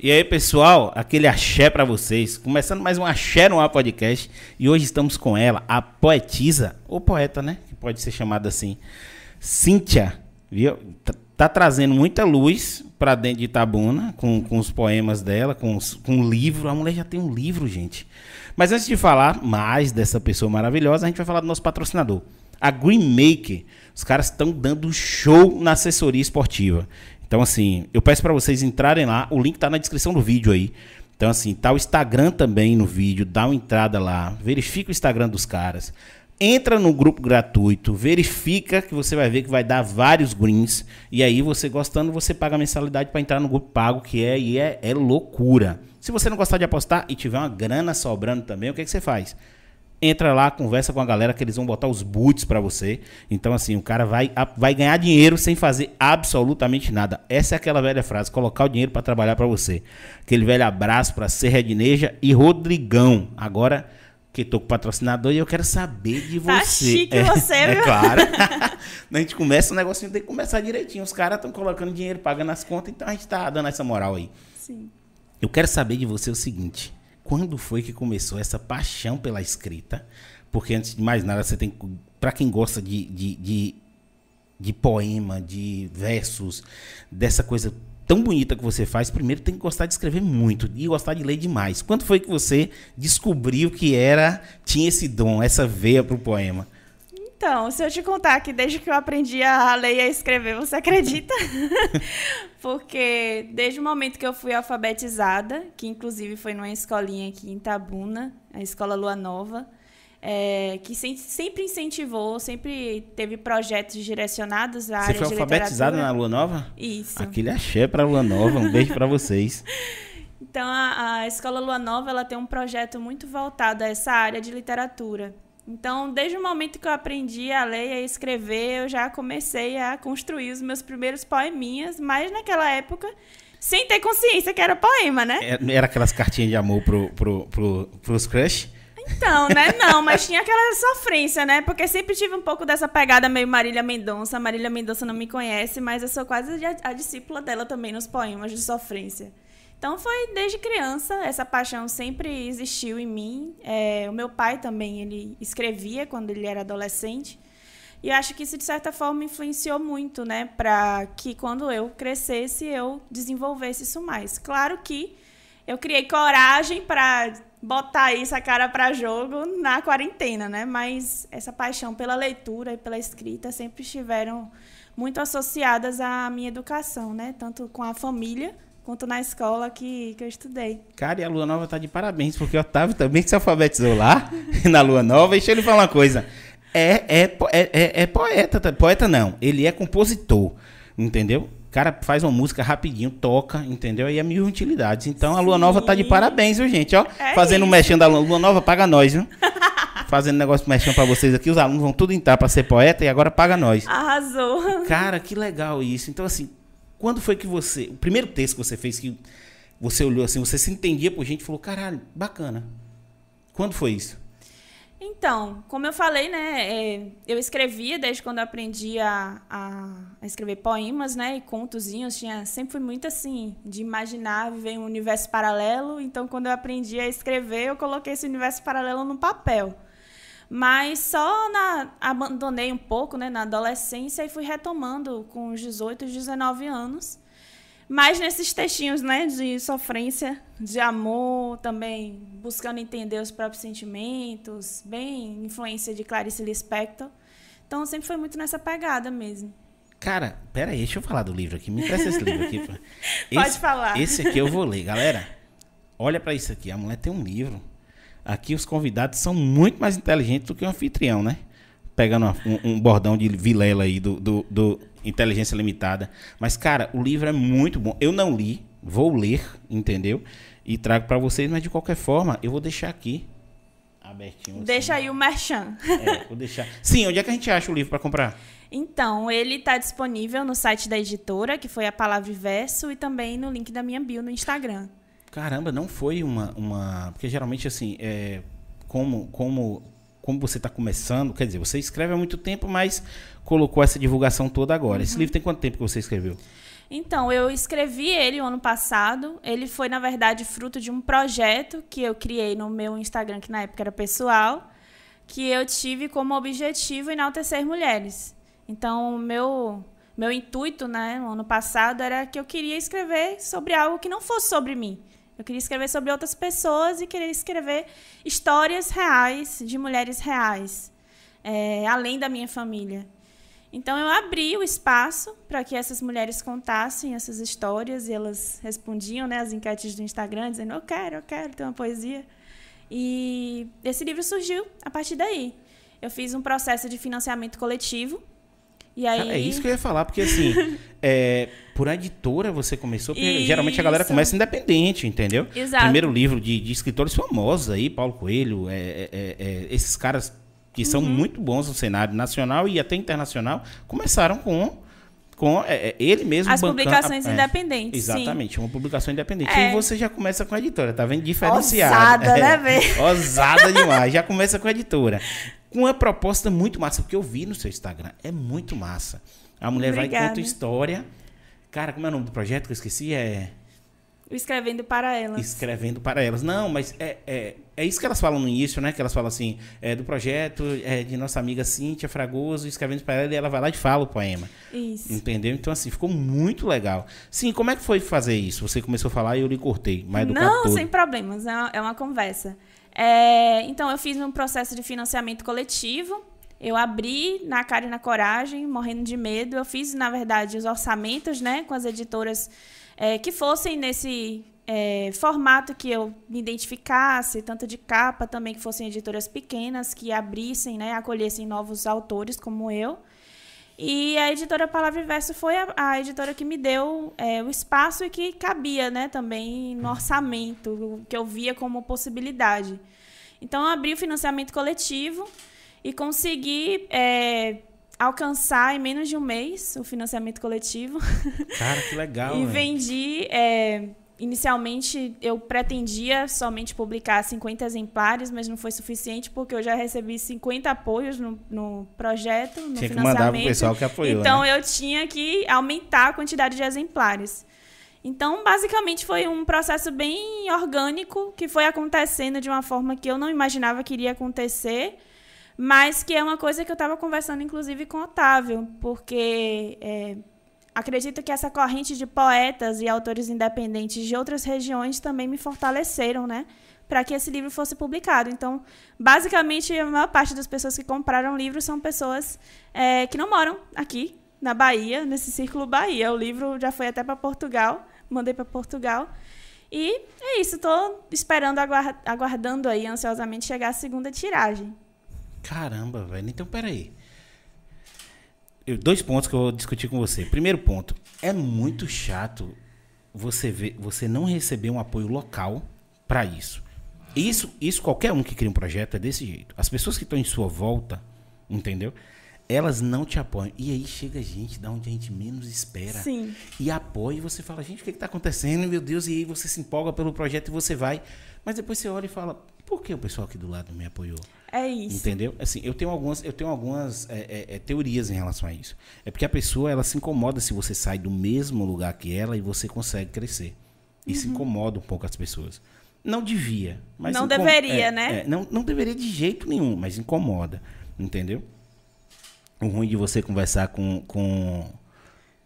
E aí, pessoal, aquele axé para vocês. Começando mais um Axé no Ar Podcast. E hoje estamos com ela, a poetisa, ou poeta, né? Que pode ser chamada assim. Cíntia, viu? Tá, tá trazendo muita luz para dentro de Itabuna, com, com os poemas dela, com, os, com o livro. A mulher já tem um livro, gente. Mas antes de falar mais dessa pessoa maravilhosa, a gente vai falar do nosso patrocinador. A Green Maker. Os caras estão dando show na assessoria esportiva. Então, assim, eu peço para vocês entrarem lá. O link tá na descrição do vídeo aí. Então, assim, tá o Instagram também no vídeo. Dá uma entrada lá. Verifica o Instagram dos caras. Entra no grupo gratuito, verifica que você vai ver que vai dar vários greens. E aí, você gostando, você paga a mensalidade para entrar no grupo pago, que é, e é, é loucura. Se você não gostar de apostar e tiver uma grana sobrando também, o que, que você faz? Entra lá, conversa com a galera que eles vão botar os boots para você. Então, assim, o cara vai, vai ganhar dinheiro sem fazer absolutamente nada. Essa é aquela velha frase: colocar o dinheiro para trabalhar para você. Aquele velho abraço para Serredineja e Rodrigão. Agora que tô com o patrocinador e eu quero saber de tá você. Tá chique é, você, é viu? É claro. a gente começa o negocinho, tem que começar direitinho. Os caras estão colocando dinheiro, pagando as contas, então a gente tá dando essa moral aí. Sim. Eu quero saber de você o seguinte quando foi que começou essa paixão pela escrita? Porque antes de mais nada, você tem. Para quem gosta de, de, de, de, poema, de versos, dessa coisa tão bonita que você faz, primeiro tem que gostar de escrever muito e gostar de ler demais. Quando foi que você descobriu que era tinha esse dom, essa veia para o poema? Então, se eu te contar que desde que eu aprendi a ler e a escrever, você acredita? Porque desde o momento que eu fui alfabetizada, que inclusive foi numa escolinha aqui em Tabuna, a Escola Lua Nova, é, que sempre incentivou, sempre teve projetos direcionados à Você área foi alfabetizada na Lua Nova? Isso. Aquele axé para a Lua Nova, um beijo para vocês. Então, a, a Escola Lua Nova ela tem um projeto muito voltado a essa área de literatura. Então, desde o momento que eu aprendi a ler e a escrever, eu já comecei a construir os meus primeiros poeminhas, mas naquela época, sem ter consciência que era poema, né? É, era aquelas cartinhas de amor pro, pro, pro, pros crush? Então, né? Não, mas tinha aquela sofrência, né? Porque sempre tive um pouco dessa pegada meio Marília Mendonça. Marília Mendonça não me conhece, mas eu sou quase a, a discípula dela também nos poemas de sofrência. Então foi desde criança, essa paixão sempre existiu em mim. É, o meu pai também, ele escrevia quando ele era adolescente. E acho que isso, de certa forma, influenciou muito, né? Para que quando eu crescesse, eu desenvolvesse isso mais. Claro que eu criei coragem para botar isso a cara para jogo na quarentena, né? Mas essa paixão pela leitura e pela escrita sempre estiveram muito associadas à minha educação, né? Tanto com a família quanto na escola que, que eu estudei. Cara, e a Lua Nova tá de parabéns, porque o Otávio também se alfabetizou lá, na Lua Nova. Deixa ele falar uma coisa. É, é, é, é, é poeta, poeta não, ele é compositor, entendeu? O cara faz uma música rapidinho, toca, entendeu? E é mil utilidades. Então a Lua Nova tá de parabéns, viu, gente? Ó, é fazendo um mexendo da Lua, Lua Nova, paga nós, viu? fazendo negócio mexendo pra vocês aqui, os alunos vão tudo entrar pra ser poeta e agora paga nós. Arrasou. Cara, que legal isso. Então, assim, quando foi que você. O primeiro texto que você fez que você olhou assim, você se entendia por gente e falou, caralho, bacana. Quando foi isso? Então, como eu falei, né, é, eu escrevia desde quando aprendi a, a, a, escrever poemas, né, e contozinhos, tinha, sempre fui muito assim, de imaginar viver um universo paralelo, então quando eu aprendi a escrever, eu coloquei esse universo paralelo no papel. Mas só na, abandonei um pouco né, na adolescência e fui retomando com os 18, 19 anos. Mas nesses textinhos né, de sofrência, de amor, também buscando entender os próprios sentimentos, bem influência de Clarice Lispector. Então sempre foi muito nessa pegada mesmo. Cara, pera aí, deixa eu falar do livro aqui. Me presta esse livro aqui. Pode esse, falar. Esse aqui eu vou ler. Galera, olha para isso aqui. A mulher tem um livro Aqui os convidados são muito mais inteligentes do que o anfitrião, né? Pegando um, um bordão de Vilela aí do, do, do, Inteligência Limitada. Mas, cara, o livro é muito bom. Eu não li, vou ler, entendeu? E trago para vocês, mas de qualquer forma, eu vou deixar aqui abertinho. Deixa assim. aí o merchan. É, vou deixar. Sim, onde é que a gente acha o livro para comprar? Então, ele está disponível no site da editora, que foi a Palavra e Verso, e também no link da minha bio no Instagram. Caramba, não foi uma. uma porque geralmente, assim, é, como, como como você está começando, quer dizer, você escreve há muito tempo, mas colocou essa divulgação toda agora. Uhum. Esse livro tem quanto tempo que você escreveu? Então, eu escrevi ele o ano passado. Ele foi, na verdade, fruto de um projeto que eu criei no meu Instagram, que na época era pessoal, que eu tive como objetivo enaltecer mulheres. Então, meu meu intuito, né, no ano passado era que eu queria escrever sobre algo que não fosse sobre mim. Eu queria escrever sobre outras pessoas e queria escrever histórias reais de mulheres reais, é, além da minha família. Então eu abri o espaço para que essas mulheres contassem essas histórias e elas respondiam, né, as enquetes do Instagram dizendo eu quero, eu quero ter uma poesia. E esse livro surgiu a partir daí. Eu fiz um processo de financiamento coletivo. E aí... É isso que eu ia falar, porque assim, é, por editora você começou, porque geralmente a galera começa independente, entendeu? Exato. Primeiro livro de, de escritores famosos aí, Paulo Coelho, é, é, é, é esses caras que são uhum. muito bons no cenário nacional e até internacional, começaram com com é, é ele mesmo as publicações a, é, independentes exatamente sim. uma publicação independente é. e você já começa com a editora tá vendo diferenciado ousada né velho ousada demais já começa com a editora com uma proposta muito massa porque eu vi no seu Instagram é muito massa a mulher Obrigada. vai e conta história cara como é o nome do projeto que eu esqueci é Escrevendo para elas. Escrevendo para elas. Não, mas é, é, é isso que elas falam no início, né? Que elas falam assim, é, do projeto é, de nossa amiga Cíntia Fragoso, escrevendo para ela, e ela vai lá e fala o poema. Isso. Entendeu? Então, assim, ficou muito legal. Sim, como é que foi fazer isso? Você começou a falar e eu lhe cortei. Mas Não, sem problemas, é uma, é uma conversa. É, então, eu fiz um processo de financiamento coletivo. Eu abri na cara e na coragem, morrendo de medo. Eu fiz, na verdade, os orçamentos, né, com as editoras é, que fossem nesse é, formato que eu me identificasse, tanto de capa também, que fossem editoras pequenas, que abrissem, né, acolhessem novos autores como eu. E a editora Palavra e Verso foi a, a editora que me deu é, o espaço e que cabia né, também no orçamento, que eu via como possibilidade. Então, eu abri o financiamento coletivo e consegui é, alcançar em menos de um mês o financiamento coletivo. Cara, que legal. e vendi. É, inicialmente eu pretendia somente publicar 50 exemplares, mas não foi suficiente porque eu já recebi 50 apoios no, no projeto, no tinha financiamento. Que mandar pro pessoal que apoiou, então né? eu tinha que aumentar a quantidade de exemplares. Então, basicamente, foi um processo bem orgânico que foi acontecendo de uma forma que eu não imaginava que iria acontecer mas que é uma coisa que eu estava conversando, inclusive, com o Otávio, porque é, acredito que essa corrente de poetas e autores independentes de outras regiões também me fortaleceram, né? Para que esse livro fosse publicado. Então, basicamente, a maior parte das pessoas que compraram o livro são pessoas é, que não moram aqui, na Bahia, nesse círculo Bahia. O livro já foi até para Portugal, mandei para Portugal. E é isso, estou esperando, aguardando aí ansiosamente chegar a segunda tiragem. Caramba, velho. Então, peraí. Dois pontos que eu vou discutir com você. Primeiro ponto, é muito chato você ver, você não receber um apoio local para isso. Isso, isso qualquer um que cria um projeto é desse jeito. As pessoas que estão em sua volta, entendeu? Elas não te apoiam. E aí chega gente da onde a gente menos espera. Sim. E apoia e você fala, gente, o que está acontecendo? Meu Deus, e aí você se empolga pelo projeto e você vai. Mas depois você olha e fala, por que o pessoal aqui do lado me apoiou? É isso. Entendeu? Assim, eu tenho algumas, eu tenho algumas é, é, é, teorias em relação a isso. É porque a pessoa ela se incomoda se você sai do mesmo lugar que ela e você consegue crescer. Isso uhum. incomoda um pouco as pessoas. Não devia, mas não deveria, é, né? É, não, não deveria de jeito nenhum, mas incomoda, entendeu? O ruim de você conversar com, com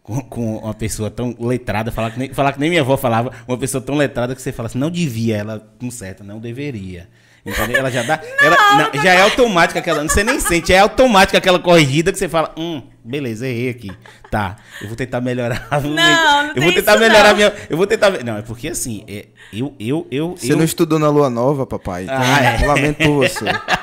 com, com, uma pessoa tão letrada, falar que, nem, falar que nem minha avó falava, uma pessoa tão letrada que você fala assim, não devia, ela conserta, não deveria. Entendeu? Ela já dá. Não, ela, não, já é automática aquela. Você nem sente, é automática aquela corrigida que você fala, hum, beleza, errei aqui. Tá, eu vou tentar melhorar. Não, não Eu vou tentar melhorar não. minha. Eu vou tentar. Não, é porque assim, é, eu, eu, eu. Você eu... não estudou na Lua Nova, papai? Então, ah, é. Lamento por você.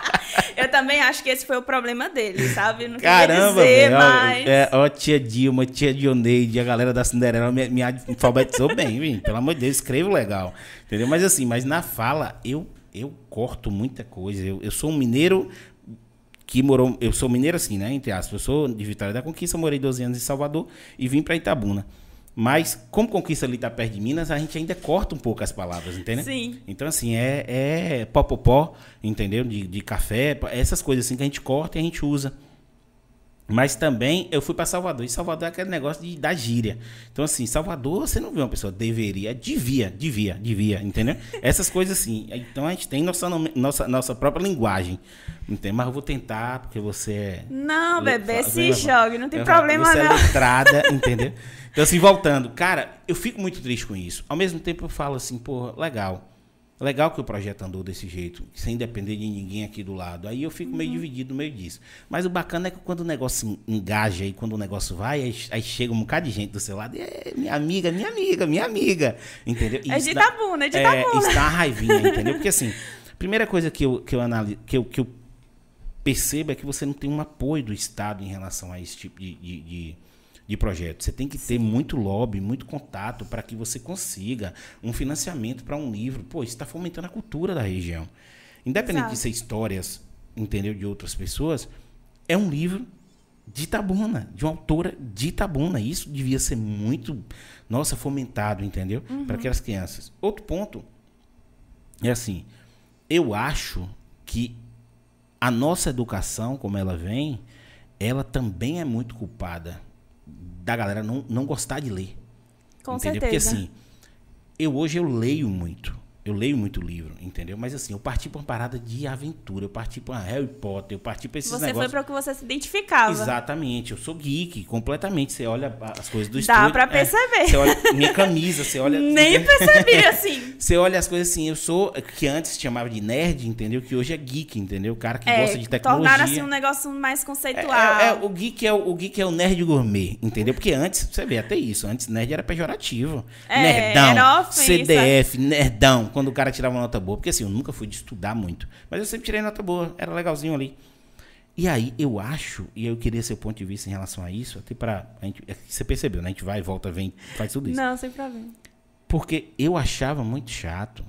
Eu também acho que esse foi o problema dele, sabe? Não Caramba, dizer, mas... É, ó, tia Dilma, tia Dioneide, a galera da Cinderela me, me alfabetizou bem, viu? Pelo amor de Deus, escrevo legal. Entendeu? Mas assim, mas na fala, eu, eu corto muita coisa. Eu, eu sou um mineiro que morou... Eu sou mineiro assim, né? Entre aspas. Eu sou de Vitória da Conquista, morei 12 anos em Salvador e vim para Itabuna. Mas, como Conquista ali tá perto de Minas, a gente ainda corta um pouco as palavras, entendeu? Sim. Então, assim, é, é popopó, entendeu? De, de café, essas coisas assim que a gente corta e a gente usa. Mas também eu fui para Salvador. E Salvador é aquele negócio de, da gíria. Então, assim, Salvador, você não vê uma pessoa deveria, devia, devia, devia, entendeu? Essas coisas assim. Então a gente tem nossa, nossa, nossa própria linguagem. Entendeu? Mas eu vou tentar, porque você é. Não, bebê, se jogue, não tem eu, problema você não. é letrada, entendeu? Então, assim, voltando, cara, eu fico muito triste com isso. Ao mesmo tempo, eu falo assim, pô, legal. Legal que o projeto andou desse jeito, sem depender de ninguém aqui do lado. Aí eu fico uhum. meio dividido no meio disso. Mas o bacana é que quando o negócio engaja e quando o negócio vai, aí, aí chega um bocado de gente do seu lado. E é, minha amiga, minha amiga, minha amiga. Entendeu? E é de tabuna, é de. É, está uma raivinha, entendeu? Porque assim, primeira coisa que eu, que eu analiso, que eu, que eu percebo é que você não tem um apoio do Estado em relação a esse tipo de, de, de de projeto. Você tem que ter muito lobby, muito contato para que você consiga um financiamento para um livro. Pô, isso está fomentando a cultura da região. Independente Exato. de ser histórias, entendeu, de outras pessoas, é um livro de Itabuna, de uma autora de Itabuna. Isso devia ser muito, nossa, fomentado, entendeu? Uhum. Para aquelas crianças. Outro ponto é assim, eu acho que a nossa educação, como ela vem, ela também é muito culpada da galera não, não gostar de ler. Com entendeu? certeza. Porque assim, eu hoje eu leio muito. Eu leio muito livro, entendeu? Mas assim, eu parti para uma parada de aventura, eu parti para Harry Potter, eu parti para esses você negócios. Você foi para o que você se identificava. Exatamente, eu sou geek completamente. Você olha as coisas do Dá estúdio. Dá para perceber. É, você olha minha camisa, você olha. Nem percebi assim. Você olha as coisas assim, eu sou que antes se chamava de nerd, entendeu? Que hoje é geek, entendeu? O cara que é, gosta de tecnologia. Tornar assim um negócio mais conceitual. É, é, é, o geek é o, o geek é o nerd gourmet, entendeu? Porque antes, você vê até isso, antes nerd era pejorativo. É, nerdão, era CDF, nerdão, quando o cara tirava uma nota boa, porque assim, eu nunca fui de estudar muito, mas eu sempre tirei nota boa, era legalzinho ali. E aí, eu acho, e eu queria seu ponto de vista em relação a isso, até pra. A gente, é você percebeu, né? A gente vai, volta, vem, faz tudo isso. Não, sem problema. Porque eu achava muito chato.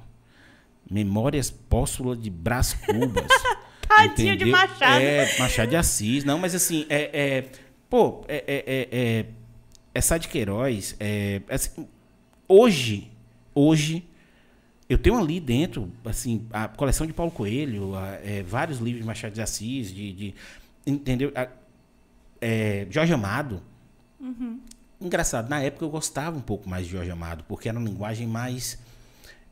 Memórias póstula de Brás Cubas. Tadinho de Machado. É, Machado de Assis. Não, mas assim, é. é pô, é, é, é, é, é Sá de Queiroz. É, assim, hoje, hoje, eu tenho ali dentro, assim, a coleção de Paulo Coelho, a, é, vários livros de Machado de Assis, de, de entendeu? A, é, Jorge Amado. Uhum. Engraçado, na época eu gostava um pouco mais de Jorge Amado, porque era uma linguagem mais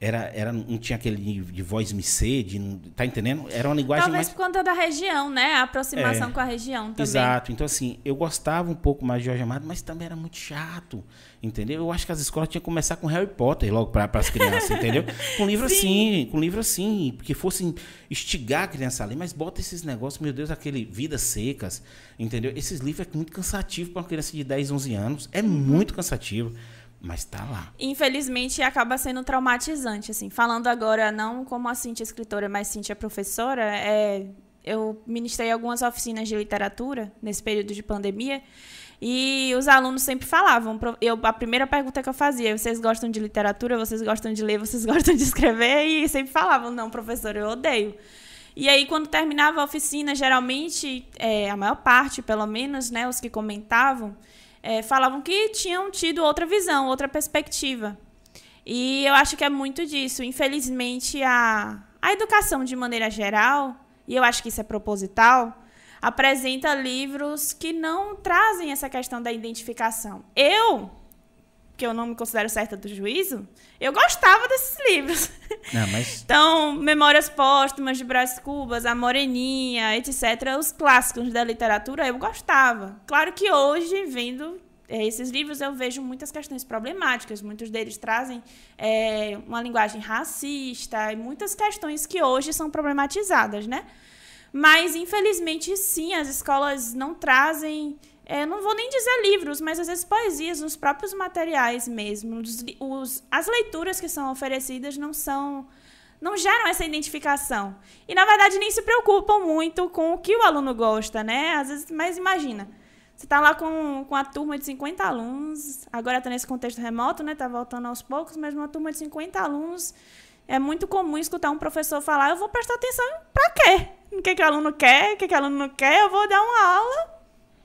era, era, não tinha aquele de voz micê, de, tá entendendo? Era uma linguagem Talvez mais... por conta da região, né? A aproximação é, com a região também. Exato. Então, assim, eu gostava um pouco mais de Jorge Amado, mas também era muito chato, entendeu? Eu acho que as escolas tinham que começar com Harry Potter logo para as crianças, entendeu? Com livro Sim. assim, com livro assim, porque fossem instigar a criança a ler, mas bota esses negócios, meu Deus, aquele Vidas Secas, entendeu? Esses livros é muito cansativo para uma criança de 10, 11 anos. É muito cansativo. Mas tá lá. Infelizmente, acaba sendo traumatizante, assim. Falando agora, não como a Cintia escritora, mas Cintia professora, é, eu ministrei algumas oficinas de literatura nesse período de pandemia. E os alunos sempre falavam. Eu, a primeira pergunta que eu fazia, vocês gostam de literatura, vocês gostam de ler, vocês gostam de escrever? E sempre falavam, não, professor, eu odeio. E aí, quando terminava a oficina, geralmente, é, a maior parte, pelo menos, né, os que comentavam, é, falavam que tinham tido outra visão, outra perspectiva. E eu acho que é muito disso. Infelizmente, a, a educação, de maneira geral, e eu acho que isso é proposital, apresenta livros que não trazem essa questão da identificação. Eu, que eu não me considero certa do juízo, eu gostava desses livros. Não, mas... então, Memórias Póstumas de Brás Cubas, A Moreninha, etc., os clássicos da literatura, eu gostava. Claro que hoje, vendo é, esses livros, eu vejo muitas questões problemáticas. Muitos deles trazem é, uma linguagem racista e muitas questões que hoje são problematizadas, né? Mas, infelizmente, sim, as escolas não trazem é, não vou nem dizer livros, mas às vezes poesias, nos próprios materiais mesmo. Os, os, as leituras que são oferecidas não são. não geram essa identificação. E, na verdade, nem se preocupam muito com o que o aluno gosta, né? Às vezes, mas imagina. Você está lá com, com a turma de 50 alunos, agora está nesse contexto remoto, né? Está voltando aos poucos, mas uma turma de 50 alunos, é muito comum escutar um professor falar: eu vou prestar atenção para quê? O que, que o aluno quer, o que, que o aluno não quer, eu vou dar uma aula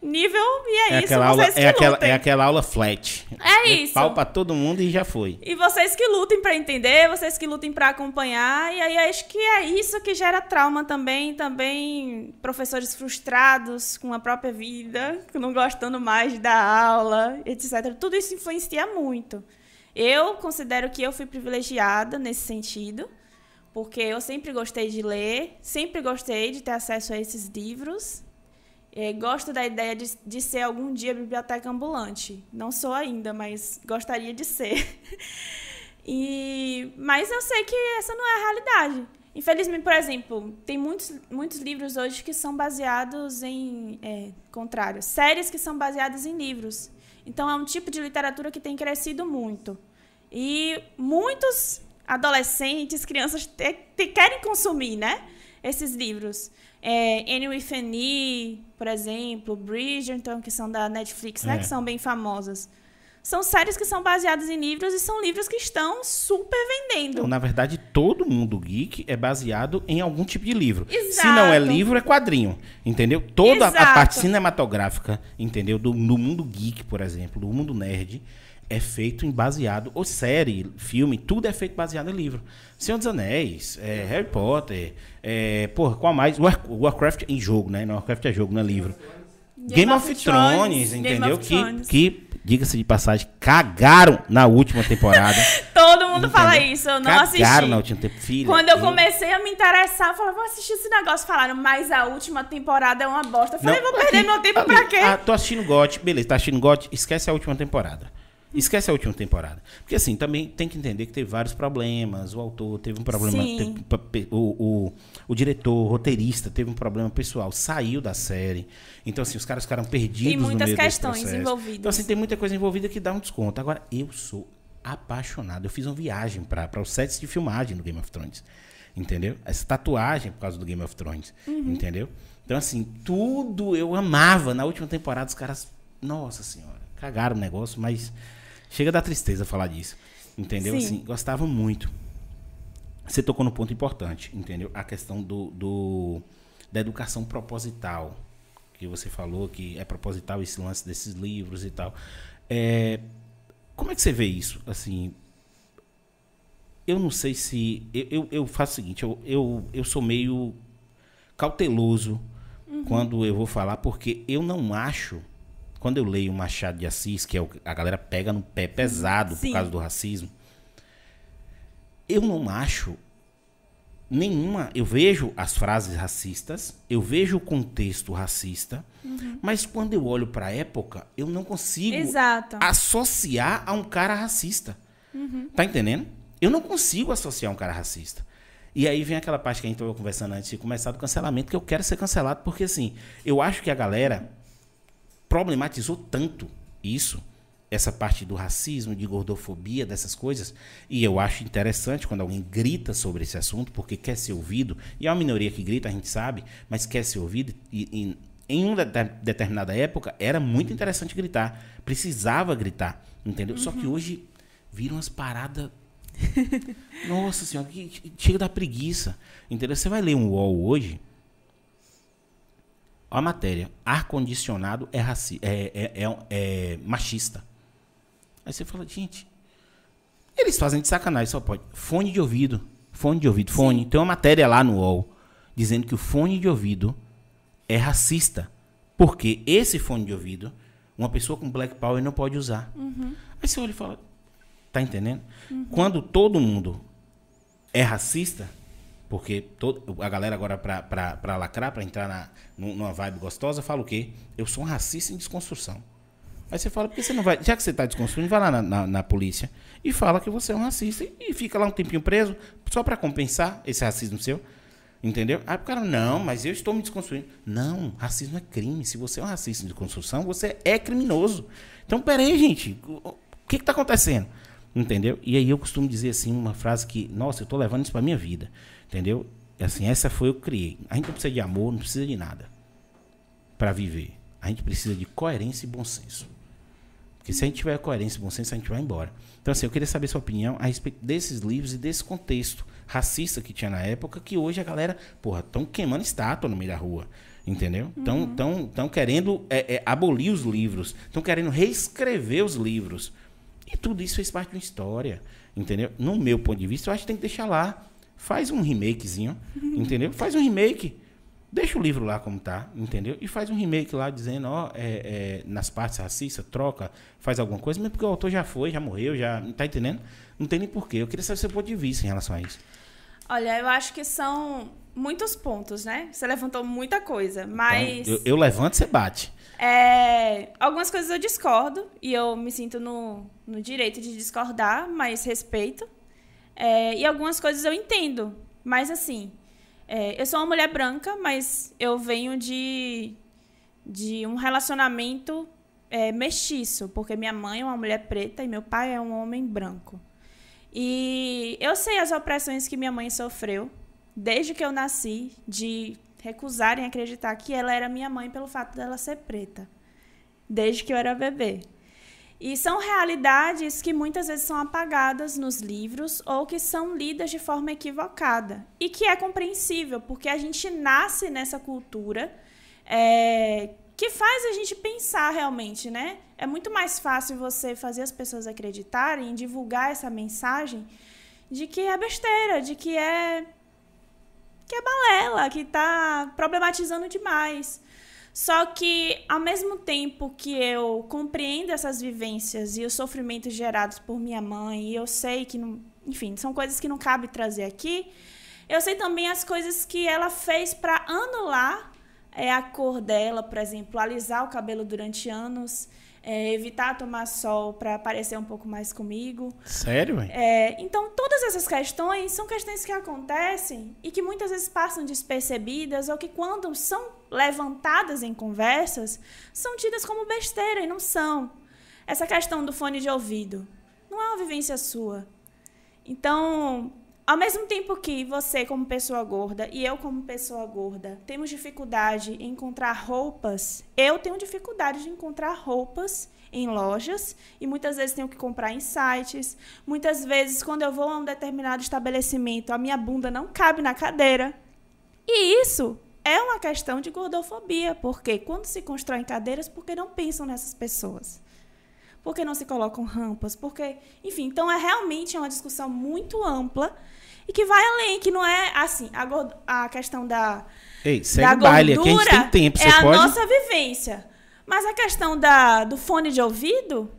nível e é, É isso, aquela, aula, vocês que é, aquela, lutem. é aquela aula flat. É isso. Pau pra todo mundo e já foi. E vocês que lutem pra entender, vocês que lutem pra acompanhar, e aí acho que é isso que gera trauma também, também professores frustrados com a própria vida, que não gostando mais de dar aula, etc. Tudo isso influencia muito. Eu considero que eu fui privilegiada nesse sentido, porque eu sempre gostei de ler, sempre gostei de ter acesso a esses livros. Eh, gosto da ideia de, de ser algum dia biblioteca ambulante. Não sou ainda, mas gostaria de ser. E, mas eu sei que essa não é a realidade. Infelizmente, por exemplo, tem muitos, muitos livros hoje que são baseados em. É, contrário, séries que são baseadas em livros. Então é um tipo de literatura que tem crescido muito. E muitos adolescentes, crianças te, te- querem consumir, né? Esses livros. É, Annie with an E, por exemplo, Bridgerton, que são da Netflix, né? É. Que são bem famosas. São séries que são baseadas em livros e são livros que estão super vendendo. Então, na verdade, todo mundo geek é baseado em algum tipo de livro. Se Exato. não é livro, é quadrinho. Entendeu? Toda a- parte cinematográfica, entendeu? Do, do mundo geek, por exemplo, do mundo nerd, é feito em baseado, ou série, filme, tudo é feito baseado em livro. Senhor dos Anéis, é, Harry Potter, é, porra, qual mais? War- Warcraft em jogo, né? Não, Warcraft é jogo, não é livro. Game, of, Thrones, Game entendeu? of que, Thrones. que, diga-se de passagem, cagaram na última temporada. Todo mundo fala Entendeu? isso, eu não Cagaram assisti. na última temporada. Filha, Quando eu comecei a me interessar, eu falei, vou assistir esse negócio. Falaram, mas a última temporada é uma bosta. Eu falei, vou perder aqui- meu tempo ali, pra quê? Ah, tô assistindo GOT, beleza, tá assistindo GOT, esquece a última temporada. Esquece a última temporada. Porque assim, também tem que entender que teve vários problemas. O autor teve um problema. Teve o, o, o diretor, o roteirista, teve um problema pessoal. Saiu da série. Então, assim, os caras ficaram perdidos Tem no muitas meio desse questões processo. envolvidas. Então, assim, tem muita coisa envolvida que dá um desconto. Agora, eu sou apaixonado. Eu fiz uma viagem para os sets de filmagem do Game of Thrones. Entendeu? Essa tatuagem por causa do Game of Thrones. Uhum. Entendeu? Então, assim, tudo eu amava. Na última temporada, os caras. Nossa senhora, cagaram o negócio, mas chega da tristeza falar disso. Entendeu? Sim. Assim, gostava muito. Você tocou no ponto importante, entendeu? A questão do, do- da educação proposital. Que você falou que é proposital esse lance desses livros e tal. É, como é que você vê isso? Assim, eu não sei se. Eu, eu, eu faço o seguinte, eu, eu, eu sou meio cauteloso quando eu vou falar, porque eu não acho. Quando eu leio Machado de Assis, que é o, a galera pega no pé pesado Sim. por causa do racismo, eu não acho nenhuma. Eu vejo as frases racistas, eu vejo o contexto racista, mas quando eu olho para a época, eu não consigo Exato. associar a um cara racista. Tá entendendo? Eu não consigo associar um cara racista. E aí vem aquela parte que a gente estava conversando antes de começar do cancelamento, que eu quero ser cancelado, porque assim, eu acho que a galera problematizou tanto isso, essa parte do racismo, de gordofobia, dessas coisas, e eu acho interessante quando alguém grita sobre esse assunto, porque quer ser ouvido, e é uma minoria que grita, a gente sabe, mas quer ser ouvido, e, e em uma de- determinada época era muito interessante gritar, precisava gritar, entendeu? Só que hoje viram umas paradas nossa senhora, que que chega da preguiça. Entendeu? Você vai ler um UOL hoje. A matéria. Ar-condicionado é, raci é, é, é, é machista. Aí você fala, gente. Eles fazem de sacanagem, só pode. Fone de ouvido. Fone de ouvido. Fone. Tem uma matéria lá no UOL dizendo que o fone de ouvido é racista. Porque esse fone de ouvido, uma pessoa com black power não pode usar. Aí você olha e fala, Tá entendendo? Quando todo mundo é racista, porque todo, a galera agora pra, pra, pra lacrar, pra entrar na, nu- numa vibe gostosa, fala o quê? Eu sou um racista em desconstrução. Aí você fala, por que você não vai. Já que você tá desconstruindo, vai lá na, na, na polícia e fala que você é um racista e fica lá um tempinho preso, só pra compensar esse racismo seu. Entendeu? Aí o cara, não, mas eu estou me desconstruindo. Não, racismo é crime. Se você é um racista em desconstrução, você é criminoso. Então, peraí, gente. O que está acontecendo? Entendeu? E aí eu costumo dizer assim, uma frase que, nossa, eu estou levando isso para minha vida. Entendeu? Assim, essa foi eu que criei. A gente não precisa de amor, não precisa de nada para viver. A gente precisa de coerência e bom senso. Porque se a gente tiver coerência e bom senso, a gente vai embora. Então, assim, eu queria saber sua opinião a respeito desses livros e desse contexto racista que tinha na época, que hoje a galera, porra, estão queimando estátua no meio da rua. Entendeu? Estão uhum. tão, tão querendo é, é, abolir os livros. Estão querendo reescrever os livros. E tudo isso fez parte de uma história. Entendeu? No meu ponto de vista, eu acho que tem que deixar lá. Faz um remakezinho. Entendeu? Faz um remake. Deixa o livro lá como tá, entendeu? E faz um remake lá dizendo, ó, é, é, nas partes racistas, troca, faz alguma coisa, mas porque o autor já foi, já morreu, já. Tá entendendo? Não tem nem porquê. Eu queria saber seu ponto de vista em relação a isso. Olha, eu acho que são muitos pontos, né? Você levantou muita coisa, mas. Então, eu, eu levanto, você bate. É, algumas coisas eu discordo e eu me sinto no, no direito de discordar, mas respeito. É, e algumas coisas eu entendo, mas assim, é, eu sou uma mulher branca, mas eu venho de, de um relacionamento é, mestiço, porque minha mãe é uma mulher preta e meu pai é um homem branco. E eu sei as opressões que minha mãe sofreu desde que eu nasci, de recusarem acreditar que ela era minha mãe pelo fato dela ser preta, desde que eu era bebê. E são realidades que muitas vezes são apagadas nos livros ou que são lidas de forma equivocada. E que é compreensível, porque a gente nasce nessa cultura é, que faz a gente pensar realmente, né? É muito mais fácil você fazer as pessoas acreditarem, divulgar essa mensagem de que é besteira, de que é que é balela, que está problematizando demais. Só que, ao mesmo tempo que eu compreendo essas vivências e os sofrimentos gerados por minha mãe, e eu sei que, não, enfim, são coisas que não cabe trazer aqui, eu sei também as coisas que ela fez para anular é, a cor dela, por exemplo, alisar o cabelo durante anos é, evitar tomar sol para parecer um pouco mais comigo. Sério? É, então, todas essas questões são questões que acontecem e que muitas vezes passam despercebidas ou que, quando são levantadas em conversas, são tidas como besteira e não são. Essa questão do fone de ouvido não é uma vivência sua. Então, ao mesmo tempo que você, como pessoa gorda, e eu, como pessoa gorda, temos dificuldade em encontrar roupas, eu tenho dificuldade de encontrar roupas em lojas e muitas vezes tenho que comprar em sites. Muitas vezes, quando eu vou a um determinado estabelecimento, a minha bunda não cabe na cadeira. E isso é uma questão de gordofobia, porque quando se constroem cadeiras, porque não pensam nessas pessoas? Por que não se colocam rampas? Porque, enfim, então é realmente uma discussão muito ampla e que vai além, que não é assim, a, a questão da, Ei, da gordura baile, a gente tem tempo, é a pode... nossa vivência. Mas a questão da, do fone de ouvido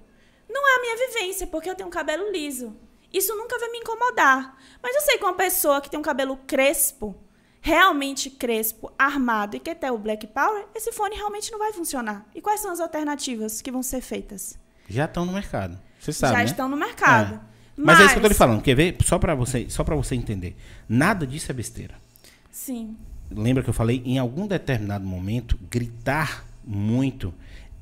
não é a minha vivência, porque eu tenho um cabelo liso. Isso nunca vai me incomodar. Mas eu sei que uma pessoa que tem um cabelo crespo, realmente crespo, armado e que tem o Black Power, esse fone realmente não vai funcionar. E quais são as alternativas que vão ser feitas? Já estão no mercado. Você sabe, Já né? estão no mercado. É. Mas, Mas, é isso que eu tô lhe falando. Quer ver? Só para você, só para você entender. Nada disso é besteira. Sim. Lembra que eu falei em algum determinado momento gritar muito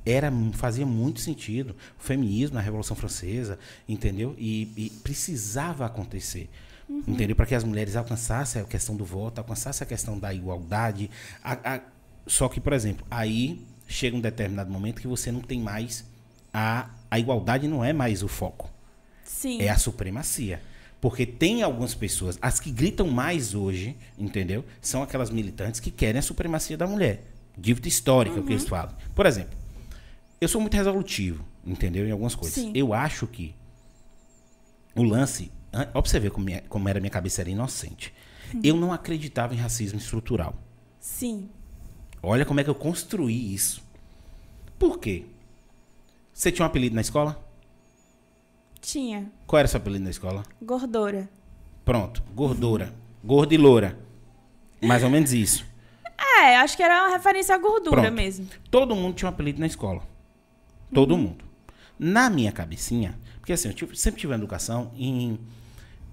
era fazia muito sentido. O feminismo na Revolução Francesa, entendeu? E, e precisava acontecer. Uhum. Entendeu? Para que as mulheres alcançassem a questão do voto, alcançassem a questão da igualdade. A, a, só que, por exemplo, aí chega um determinado momento que você não tem mais a, a igualdade não é mais o foco. Sim. É a supremacia. Porque tem algumas pessoas, as que gritam mais hoje, entendeu? São aquelas militantes que querem a supremacia da mulher. Dívida histórica, uhum. que eles falam. Por exemplo, eu sou muito resolutivo, entendeu? Em algumas coisas. Sim. Eu acho que o lance. Ó, pra você ver como, minha, como era minha cabeça era inocente. Uhum. Eu não acreditava em racismo estrutural. Sim. Olha como é que eu construí isso. Por quê? Você tinha um apelido na escola? Tinha. Qual era seu apelido na escola? Gordura. Pronto, gordura. Gorda e loura. Mais ou menos isso. É, acho que era uma referência à gordura Pronto. mesmo. Todo mundo tinha um apelido na escola. Todo uhum. mundo. Na minha cabecinha, porque assim, eu sempre tive uma educação em,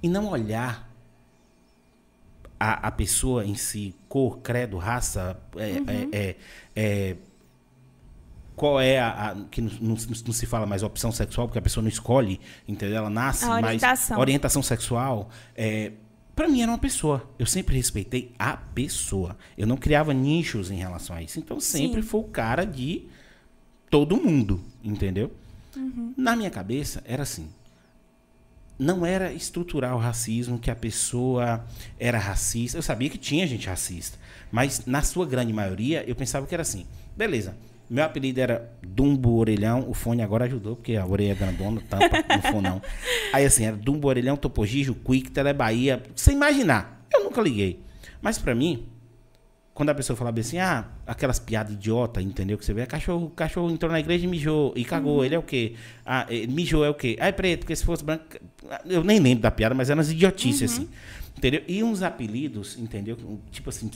em não olhar a, a pessoa em si, cor, credo, raça, é, uhum. é, é, é qual é a, a que não, não, não, se fala mais opção sexual, porque a pessoa não escolhe, entendeu? Ela nasce a orientação. mais orientação sexual. É, para mim era uma pessoa. Eu sempre respeitei a pessoa. Eu não criava nichos em relação a isso. Então sempre Sim. foi o cara de todo mundo, entendeu? Uhum. Na minha cabeça era assim. Não era estrutural o racismo, que a pessoa era racista. Eu sabia que tinha gente racista, mas na sua grande maioria eu pensava que era assim. Beleza, meu apelido era Dumbo Orelhão, o fone agora ajudou, porque a orelha é grandona, tampa, for não. Aí assim, era Dumbo Orelhão, Topogijo, Quick, Telebahia, sem imaginar. Eu nunca liguei. Mas para mim, quando a pessoa falava assim, ah, aquelas piadas idiota, entendeu? Que você vê, cachorro, cachorro entrou na igreja e mijou, e cagou, uhum. ele é o quê? Ah, mijou é o quê? Ah, é preto, porque se fosse branco... Eu nem lembro da piada, mas eram umas idiotices, uhum. assim. Entendeu? E uns apelidos, entendeu? Tipo assim,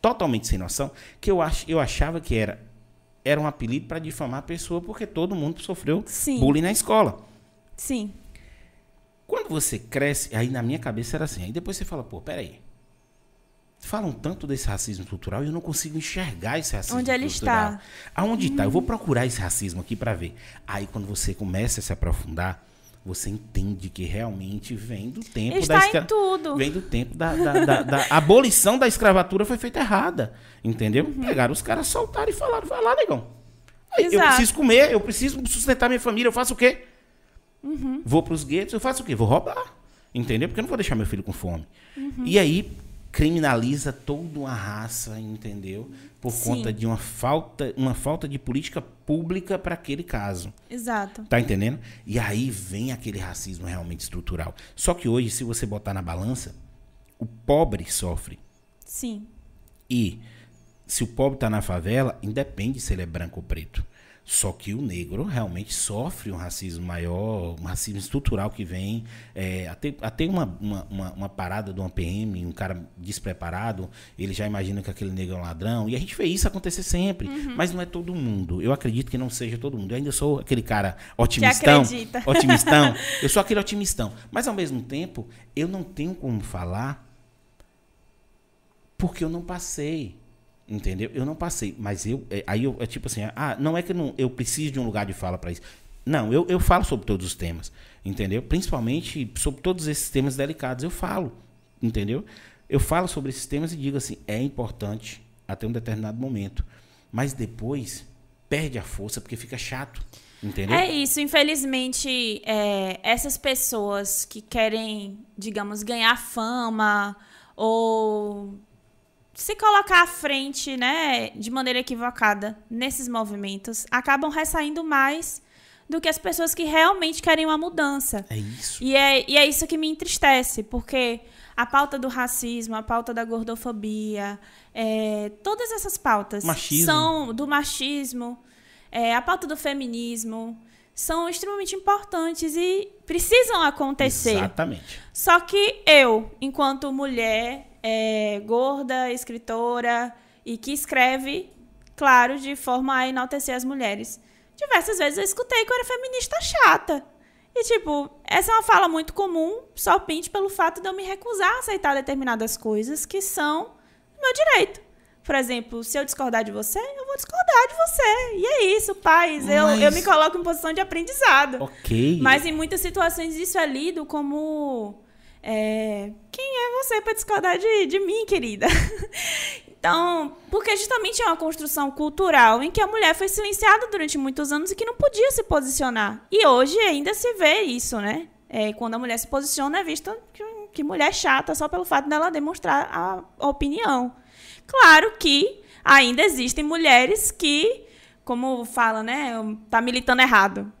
totalmente sem noção, que eu, ach, eu achava que era, era um apelido para difamar a pessoa, porque todo mundo sofreu Sim. bullying na escola. Sim. Quando você cresce, aí na minha cabeça era assim, aí depois você fala, pô, peraí, falam tanto desse racismo estrutural e eu não consigo enxergar esse racismo Onde ele está? Aonde está? Hum. Eu vou procurar esse racismo aqui para ver. Aí quando você começa a se aprofundar, você entende que realmente vem do tempo está da escra... tudo. Vem do tempo da, da, da, da, abolição da escravatura foi feita errada. Entendeu? Uhum. Pegaram os caras, soltaram e falaram, vai lá, negão. Aí, eu preciso comer, eu preciso sustentar minha família, eu faço o quê? Uhum. Vou para os guetos, eu faço o quê? Vou roubar. Entendeu? Porque eu não vou deixar meu filho com fome. Uhum. E aí criminaliza toda uma raça, entendeu? Por Sim. conta de uma falta, uma falta de política pública para aquele caso. Exato. Tá entendendo? E aí vem aquele racismo realmente estrutural. Só que hoje, se você botar na balança, o pobre sofre. Sim. E se o pobre está na favela, independe se ele é branco ou preto. Só que o negro realmente sofre um racismo maior, um racismo estrutural que vem. É, até até uma, uma, uma, parada de uma PM, um cara despreparado, ele já imagina que aquele negro é um ladrão. E a gente vê isso acontecer sempre. Uhum. Mas não é todo mundo. Eu acredito que não seja todo mundo. Eu ainda sou aquele cara otimistão. Otimistão. eu sou aquele otimistão. Mas ao mesmo tempo, eu não tenho como falar porque eu não passei. Entendeu? Eu não passei, mas eu é, aí eu é tipo assim, ah, não é que eu, não, eu preciso de um lugar de fala para isso. Não, eu, eu falo sobre todos os temas, entendeu? Principalmente sobre todos esses temas delicados, eu falo, entendeu? Eu falo sobre esses temas e digo assim, é importante até um determinado momento, mas depois perde a força porque fica chato. Entendeu? É isso, infelizmente, é, essas pessoas que querem, digamos, ganhar fama ou se colocar à frente, né, de maneira equivocada nesses movimentos, acabam ressaindo mais do que as pessoas que realmente querem uma mudança. É isso. E é, e é isso que me entristece, porque a pauta do racismo, a pauta da gordofobia, é, todas essas pautas machismo. são do machismo, é, a pauta do feminismo, são extremamente importantes e precisam acontecer. Exatamente. Só que eu, enquanto mulher, é, gorda, escritora e que escreve, claro, de forma a enaltecer as mulheres. Diversas vezes eu escutei que eu era feminista chata. E, tipo, essa é uma fala muito comum, só pinte pelo fato de eu me recusar a aceitar determinadas coisas que são meu direito. Por exemplo, se eu discordar de você, eu vou discordar de você. E é isso, paz. Mas... Eu, eu me coloco em posição de aprendizado. Ok. Mas em muitas situações isso é lido como é, quem é você para discordar de, de mim, querida? Então, porque justamente é uma construção cultural em que a mulher foi silenciada durante muitos anos e que não podia se posicionar. E hoje ainda se vê isso, né? É, quando a mulher se posiciona, é vista que, que mulher chata só pelo fato dela demonstrar a opinião. Claro que ainda existem mulheres que, como fala, né? Tá militando errado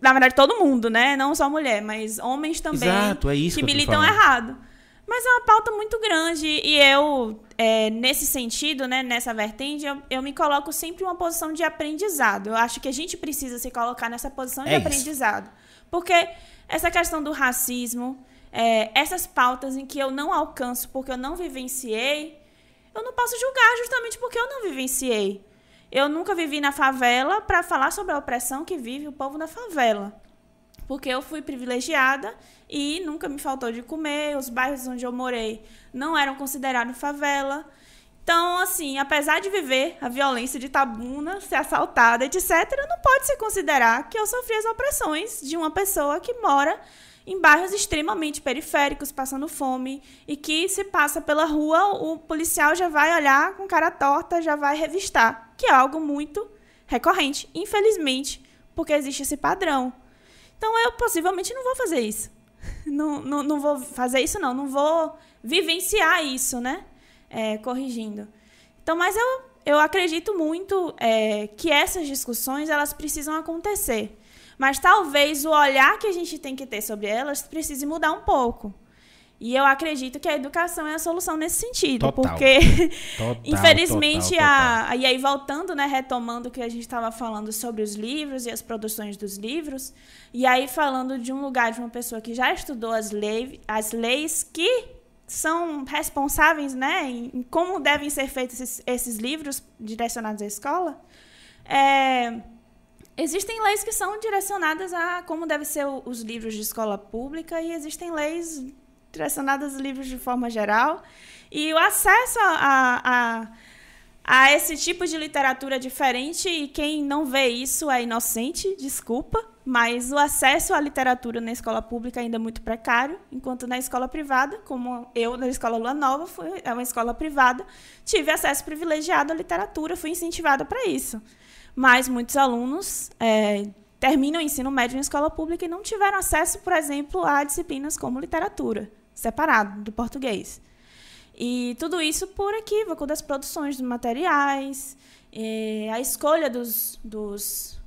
na verdade, todo mundo, né? Não só mulher, mas homens também. Exato, é isso que, que militam errado. Mas é uma pauta muito grande e eu, é, nesse sentido, né, nessa vertente, eu, eu, me coloco sempre em uma posição de aprendizado. Eu acho que a gente precisa se colocar nessa posição de é aprendizado. Porque essa questão do racismo, é, essas pautas em que eu não alcanço porque eu não vivenciei, eu não posso julgar justamente porque eu não vivenciei. Eu nunca vivi na favela para falar sobre a opressão que vive o povo na favela. Porque eu fui privilegiada e nunca me faltou de comer, os bairros onde eu morei não eram considerados favela. Então, assim, apesar de viver a violência de Tabuna, ser assaltada, etc., não pode se considerar que eu sofri as opressões de uma pessoa que mora em bairros extremamente periféricos, passando fome, e que se passa pela rua, o policial já vai olhar com cara torta, já vai revistar, que é algo muito recorrente, infelizmente, porque existe esse padrão. Então eu possivelmente não vou fazer isso. não, não, não vou fazer isso, não. Não vou vivenciar isso, né? É, corrigindo. Então, mas eu, eu acredito muito é, que essas discussões elas precisam acontecer. Mas talvez o olhar que a gente tem que ter sobre elas precise mudar um pouco. E eu acredito que a educação é a solução nesse sentido, Total. porque Total, infelizmente total, a e aí voltando, né, retomando o que a gente estava falando sobre os livros e as produções dos livros, e aí falando de um lugar de uma pessoa que já estudou as leis, as leis que são responsáveis, né, em, como devem ser feitos esses, esses livros direcionados à escola, é, Existem leis que são direcionadas a como devem ser os livros de escola pública e existem leis direcionadas aos livros de forma geral. E o acesso a, a, a, a esse tipo de literatura diferente, e quem não vê isso é inocente, desculpa, mas o acesso à literatura na escola pública ainda é muito precário, enquanto na escola privada, como eu na escola Lua Nova, fui, é uma escola privada, tive acesso privilegiado à literatura, fui incentivada para isso mas muitos alunos é, terminam o ensino médio em escola pública e não tiveram acesso, por exemplo, a disciplinas como literatura, separado do português. E tudo isso por equívoco das produções dos materiais, a escolha dos, dos,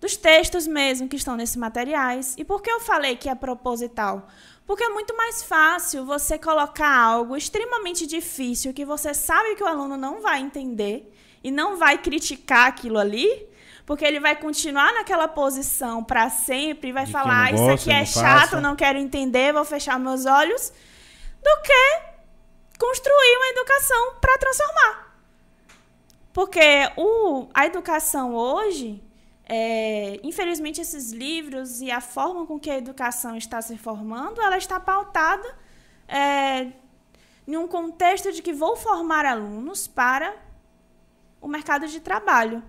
dos textos mesmo que estão nesses materiais. E por que eu falei que é proposital? Porque é muito mais fácil você colocar algo extremamente difícil que você sabe que o aluno não vai entender e não vai criticar aquilo ali, porque ele vai continuar naquela posição para sempre e vai De falar: "Ah, não Isso gosto, aqui é não chato, faço." não quero entender, vou fechar meus olhos, do que construir uma educação para transformar. Porque o, a educação hoje, é, infelizmente, esses livros e a forma com que a educação está se formando, ela está pautada é, em um contexto de que vou formar alunos para o mercado de trabalho.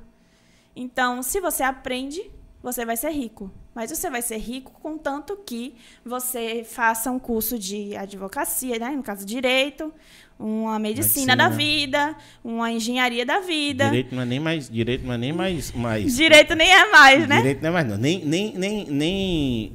Então, se você aprende, você vai ser rico. Mas você vai ser rico contanto que você faça um curso de advocacia, né? no caso, direito, uma medicina, Medicina. da vida, uma engenharia da vida. Direito, Direito não é nem mais. Direito não é nem mais. mais nem é mais, né? Direito não é mais, não. Nem, nem, nem, nem,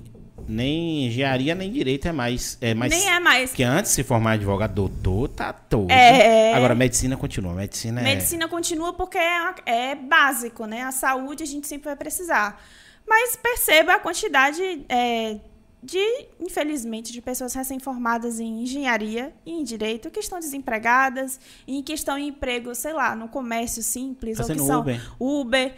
nem engenharia, nem direito é mais. É mais Nem é mais. Porque antes de se formar advogado, doutor, tá todo. É. Agora, medicina continua. Medicina, Medicina continua porque é, uma- é básico, né? A saúde a gente sempre vai precisar. Mas perceba a quantidade é, de, infelizmente, de pessoas recém-formadas em engenharia e em direito que estão desempregadas e que estão em emprego, sei lá, no comércio simples, ou que são Uber. Uber.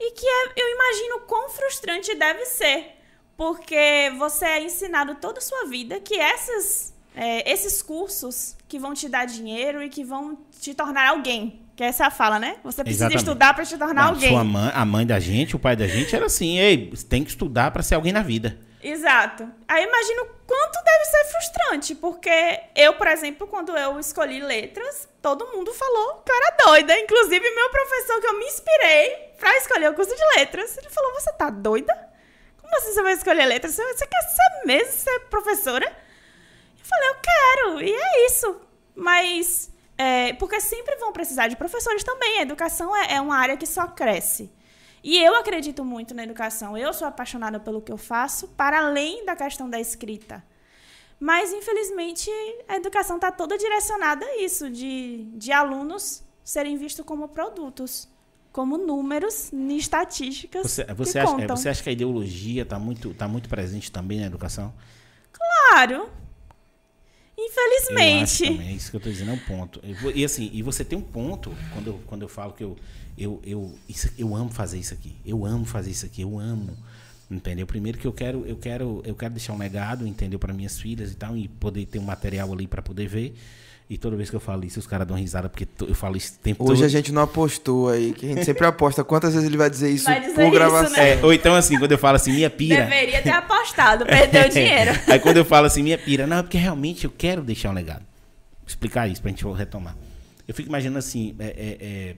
E que é, eu imagino quão frustrante deve ser. Porque você é ensinado toda a sua vida que essas, é, esses cursos que vão te dar dinheiro e que vão te tornar alguém. Que essa é a fala, né? Você precisa Exatamente. estudar para te tornar alguém. Mãe, a mãe da gente, o pai da gente era assim, ei, você tem que estudar pra ser alguém na vida. Exato. Aí imagino quanto deve ser frustrante, porque eu, por exemplo, quando eu escolhi letras, todo mundo falou que eu era doida. Inclusive, meu professor, que eu me inspirei pra escolher o curso de letras, ele falou: Você tá doida? Como assim você vai escolher letras? Você quer ser mesmo ser professora? Eu falei: Eu quero, e é isso. Mas. é, porque sempre vão precisar de professores também. A educação é, é uma área que só cresce. E eu acredito muito na educação. Eu sou apaixonada pelo que eu faço, para além da questão da escrita. Mas, infelizmente, a educação está toda direcionada a isso, de, de alunos serem vistos como produtos, como números em estatísticas Você, que você, acha, é, contam. você acha que a ideologia tá muito, tá muito presente também na educação? Claro. Eu Infelizmente. também, é isso que eu tô dizendo, é um ponto. Eu E assim, e você tem um ponto, quando eu, quando eu falo que eu, eu, eu, isso, eu amo fazer isso aqui. Eu amo fazer isso aqui, eu amo. Entendeu? Primeiro que eu quero, eu quero, eu quero deixar um legado, entendeu, para minhas filhas e tal, e poder ter um material ali para poder ver. E toda vez que eu falo isso, os caras dão risada, porque to- eu falo isso o tempo Hoje todo. a gente não apostou aí, que a gente sempre aposta quantas vezes ele vai dizer isso Vai dizer por isso, gravação. né? É, ou então assim, quando eu falo assim, minha pira. Deveria ter apostado, perdeu dinheiro. Aí quando eu falo assim, minha pira, não, é porque realmente eu quero deixar um legado. Vou explicar isso pra gente retomar. Eu fico imaginando assim, é, é, é,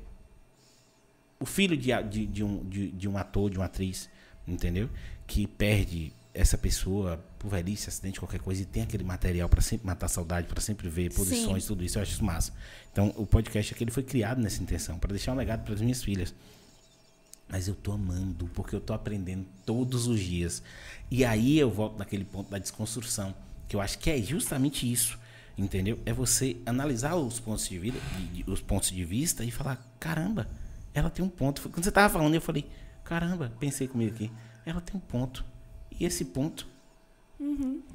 o filho de, de, de um, de, de um ator, de uma atriz, entendeu? Que perde essa pessoa por velhice, acidente, qualquer coisa, e tem aquele material pra sempre matar a saudade, pra sempre ver posições, Sim. tudo isso, eu acho isso massa. Então, o podcast aqui ele foi criado nessa intenção, pra deixar um legado para as minhas filhas. Mas eu tô amando, porque eu tô aprendendo todos os dias. E aí eu volto naquele ponto da desconstrução, que eu acho que é justamente isso, entendeu? É você analisar os pontos de, vida, os pontos de vista e falar, caramba, ela tem um ponto. Quando você tava falando, eu falei, caramba, pensei comigo aqui, ela tem um ponto. Esse ponto,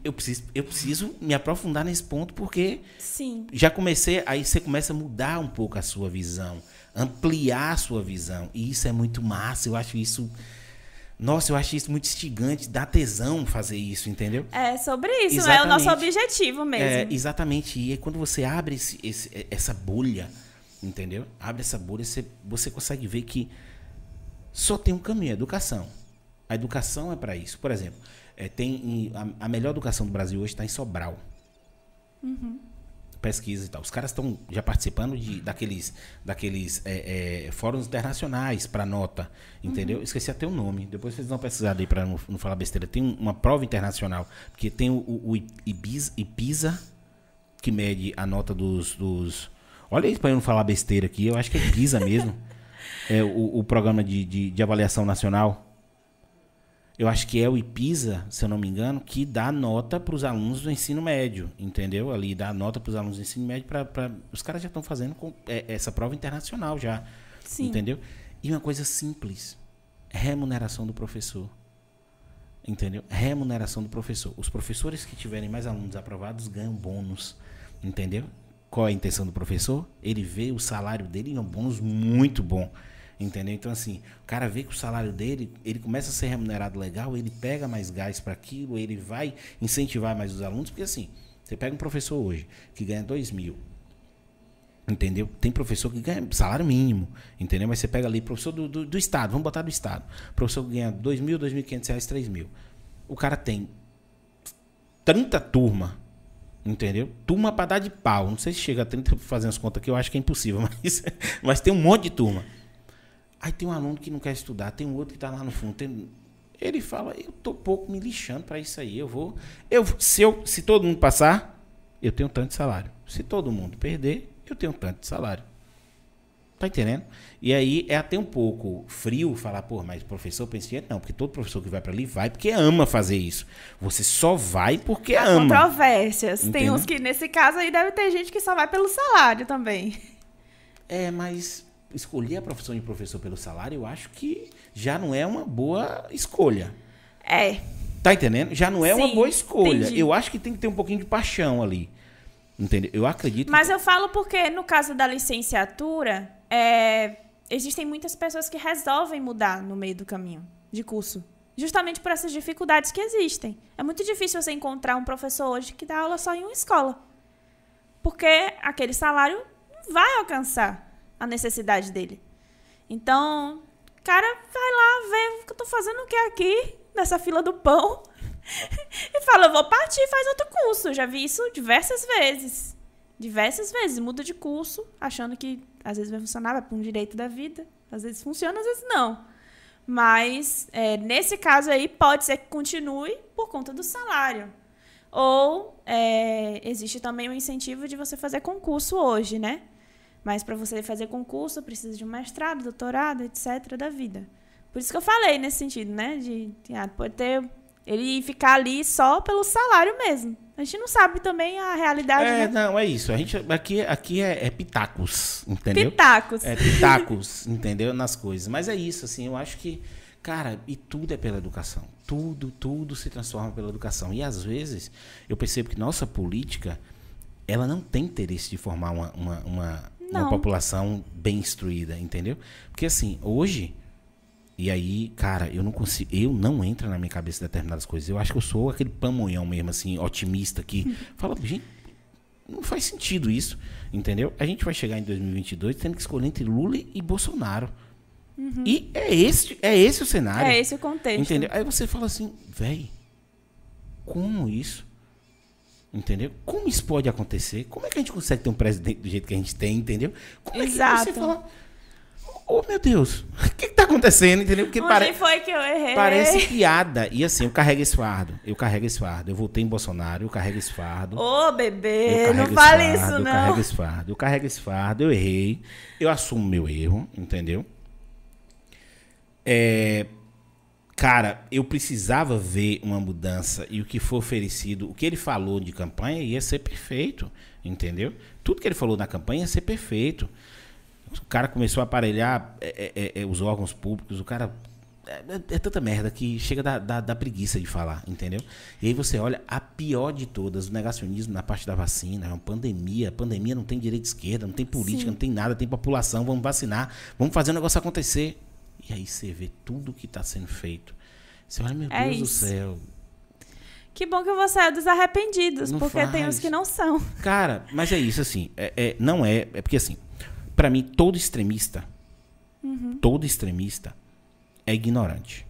eu, preciso, eu preciso me aprofundar nesse ponto, porque Sim. já comecei, aí você começa a mudar um pouco a sua visão, ampliar a sua visão. E isso é muito massa, eu acho isso. Nossa, eu acho isso muito instigante, dá tesão fazer isso, entendeu? É sobre isso, é o nosso Exatamente. objetivo mesmo. É, exatamente. E quando você abre esse, esse- essa bolha, entendeu? Abre essa bolha, você, você consegue ver que só tem um caminho, a educação. A educação é para isso. Por exemplo, é, tem em- a, a melhor educação do Brasil hoje está em Sobral. Pesquisa e tal. Os caras estão já participando de, daqueles, daqueles é, é, fóruns internacionais para nota, entendeu? Esqueci até o nome. Depois vocês dão uma pesquisada aí para não, não falar besteira. Tem um- uma prova internacional, porque tem o, o, o Ibiza, que mede a nota dos. dos... Olha aí para eu não falar besteira aqui, eu acho que é Ibiza mesmo. É o, o programa de, de, de avaliação nacional. Eu acho que é o IPISA, se eu não me engano, que dá nota para os alunos do ensino médio, entendeu? Ali dá nota para os alunos do ensino médio para os caras já estão fazendo com, é, essa prova internacional já, Sim. entendeu? E uma coisa simples, remuneração do professor, entendeu? Remuneração do professor. Os professores que tiverem mais alunos aprovados ganham bônus, entendeu? Qual é a intenção do professor? Ele vê o salário dele em um bônus muito bom. Entendeu? Então, assim, o cara vê que o salário dele, ele começa a ser remunerado legal, ele pega mais gás para aquilo, ele vai incentivar mais os alunos, porque assim, você pega um professor hoje que ganha dois mil, entendeu? Tem professor que ganha salário mínimo, entendeu? Mas você pega ali, professor do, do, do Estado, vamos botar do Estado, professor que ganha dois mil, dois mil e quinhentos reais, três mil. O cara tem 30 turma, entendeu? Turma para dar de pau. Não sei se chega a 30 fazendo as contas aqui, eu acho que é impossível, mas, mas tem um monte de turma. Aí tem um aluno que não quer estudar, tem um outro que está lá no fundo. tem- Ele fala, eu tô pouco me lixando para isso aí. Eu vou, eu se eu, se todo mundo passar, eu tenho tanto de salário. Se todo mundo perder, eu tenho tanto de salário. Tá entendendo? E aí é até um pouco frio falar, pô, mas professor pensa dinheiro? Não, porque todo professor que vai para ali vai porque ama fazer isso. Você só vai porque ama. Controvérsias. Tem Entendeu? uns que, nesse caso aí, deve ter gente que só vai pelo salário também. É, mas escolher a profissão de professor pelo salário, eu acho que já não é uma boa escolha. É. Tá entendendo? Já não é uma Sim, boa escolha. entendi. Eu acho que tem que ter um pouquinho de paixão ali. Entendeu? Eu acredito. Mas eu falo porque, no caso da licenciatura, é, existem muitas pessoas que resolvem mudar no meio do caminho de curso. Justamente por essas dificuldades que existem. É muito difícil você encontrar um professor hoje que dá aula só em uma escola. Porque aquele salário não vai alcançar a necessidade dele. Então, cara vai lá ver o que eu tô fazendo o que aqui, nessa fila do pão. e fala, eu vou partir e faz outro curso. Já vi isso diversas vezes. Diversas vezes. Muda de curso, achando que às vezes vai funcionar, vai para um direito da vida. Às vezes funciona, às vezes não. Mas, é, nesse caso aí, pode ser que continue por conta do salário. Ou é, existe também o incentivo de você fazer concurso hoje, né? Mas para você fazer concurso, precisa de um mestrado, doutorado, etc. da vida. Por isso que eu falei nesse sentido, né? De, de ah, pode ter ele ficar ali só pelo salário mesmo. A gente não sabe também a realidade, É, né? não, é isso. A gente, aqui aqui é, é pitacos, entendeu? Pitacos. É pitacos, entendeu? Nas coisas. Mas é isso, assim, eu acho que, cara, e tudo é pela educação. Tudo, tudo se transforma pela educação. E às vezes eu percebo que nossa política, ela não tem interesse de formar uma, uma, uma, uma Não. população bem instruída, entendeu? Porque assim, hoje. E aí, cara, eu não consigo. Eu não entra na minha cabeça determinadas coisas. Eu acho que eu sou aquele pamonhão mesmo, assim, otimista que fala, gente, não faz sentido isso, entendeu? A gente vai chegar em 2022 tendo que escolher entre Lula e Bolsonaro. E é esse, é esse o cenário. É esse o contexto. Entendeu? Aí você fala assim, véi, como isso? Entendeu? Como isso pode acontecer? Como é que a gente consegue ter um presidente do jeito que a gente tem, entendeu? Como é que Exato. você fala, oh meu Deus, o que, que tá acontecendo, entendeu? Porque Onde pare- foi que eu errei? parece piada. E assim, eu carrego esse fardo, eu carrego esse fardo. Eu votei em Bolsonaro, eu carrego esse fardo. Ô, Eu bebê, não fale isso, fardo, Eu não. carrego esse fardo, eu carrego esse fardo, eu errei, eu assumo meu erro, entendeu? é, cara, eu precisava ver uma mudança e o que foi oferecido, o que ele falou de campanha ia ser perfeito, entendeu? Tudo que ele falou na campanha ia ser perfeito. O cara começou a aparelhar é, é, é, os órgãos públicos, o cara. É, é tanta merda que chega da, da, da, preguiça de falar, entendeu? E aí você olha a pior de todas, o negacionismo na parte da vacina, é uma pandemia. Pandemia não tem direita esquerda, não tem política, Sim. não tem nada, tem população, vamos vacinar, vamos fazer o negócio acontecer. E aí você vê tudo que está sendo feito. Você olha, meu Deus isso. do céu. Que bom que você é dos arrependidos, não porque faz. tem os que não são. Cara, mas é isso, assim. É, é não é. É porque, assim, para mim, todo extremista, uhum. todo extremista é ignorante.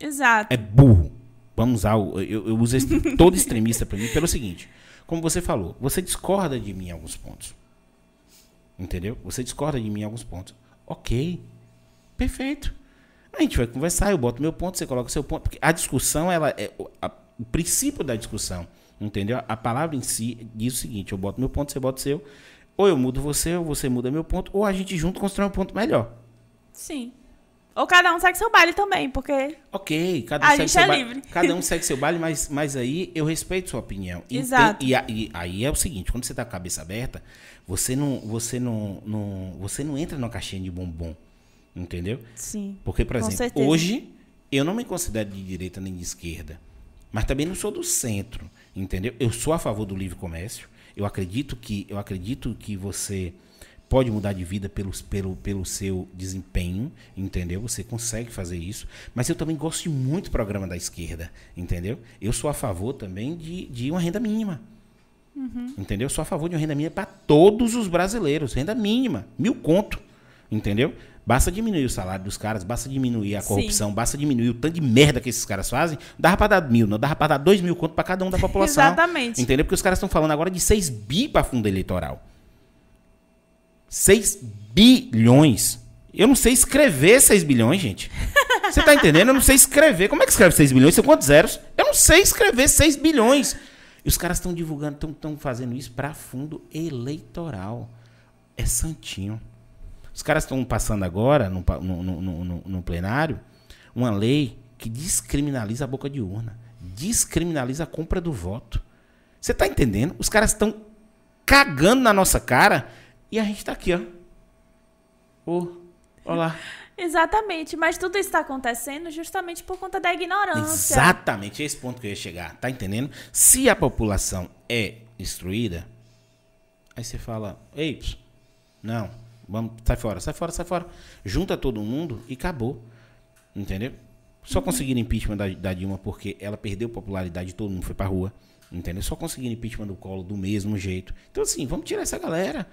Exato. É burro. Vamos usar, o, eu, eu uso esse, todo extremista para mim pelo seguinte: como você falou, você discorda de mim em alguns pontos. Entendeu? Você discorda de mim em alguns pontos. Ok. Perfeito. A gente vai conversar, eu boto meu ponto, você coloca o seu ponto. Porque a discussão, ela é. A, o princípio da discussão, entendeu? A palavra em si diz o seguinte: eu boto meu ponto, você bota o seu. Ou eu mudo você, ou você muda meu ponto, ou a gente junto constrói um ponto melhor. Sim. Ou cada um segue seu baile também, porque. Ok, cada um segue seu é. Cada um segue seu baile, mas, mas aí eu respeito sua opinião. Exato. E, e, e, aí é o seguinte, quando você tá com a cabeça aberta, você não, você não, não, você não entra numa caixinha de bombom. Entendeu? Sim. Porque, por exemplo, hoje eu não me considero de direita nem de esquerda. Mas também não sou do centro. Entendeu? Eu sou a favor do livre comércio. Eu acredito que, eu acredito que você pode mudar de vida pelo, pelo, pelo seu desempenho, entendeu? Você consegue fazer isso. Mas eu também gosto de muito do programa da esquerda, entendeu? Eu sou a favor também de, de uma renda mínima. Uhum. Entendeu? Eu sou a favor de uma renda mínima para todos os brasileiros. Renda mínima, mil conto. Entendeu? Basta diminuir o salário dos caras, basta diminuir a corrupção, Sim. basta diminuir o tanto de merda que esses caras fazem. Dava pra dar mil, não dava pra dar dois mil conto pra cada um da população. Exatamente. Entendeu? Porque os caras estão falando agora de 6 bi pra fundo eleitoral. 6 bilhões. Eu não sei escrever 6 bilhões, gente. Você tá entendendo? Eu não sei escrever. Como é que escreve 6 bilhões? São quantos zeros? Eu não sei escrever 6 bilhões. E os caras estão divulgando, estão fazendo isso para fundo eleitoral. É santinho. Os caras estão passando agora, no, no, no, no, plenário, uma lei que descriminaliza a boca de urna. Descriminaliza a compra do voto. Você está entendendo? Os caras estão cagando na nossa cara e a gente está aqui, ó. Oh, olá. Exatamente, mas tudo isso está acontecendo justamente por conta da ignorância. Exatamente, esse ponto que eu ia chegar, tá entendendo? Se a população é instruída, aí você fala, ei, não, Vamos, sai fora, sai fora, sai fora. Junta todo mundo e acabou. Entendeu? Só uhum. conseguiram impeachment da, da, Dilma porque ela perdeu popularidade, todo mundo foi pra rua. Entendeu? Só conseguiram impeachment do colo do mesmo jeito. Então, assim, vamos tirar essa galera.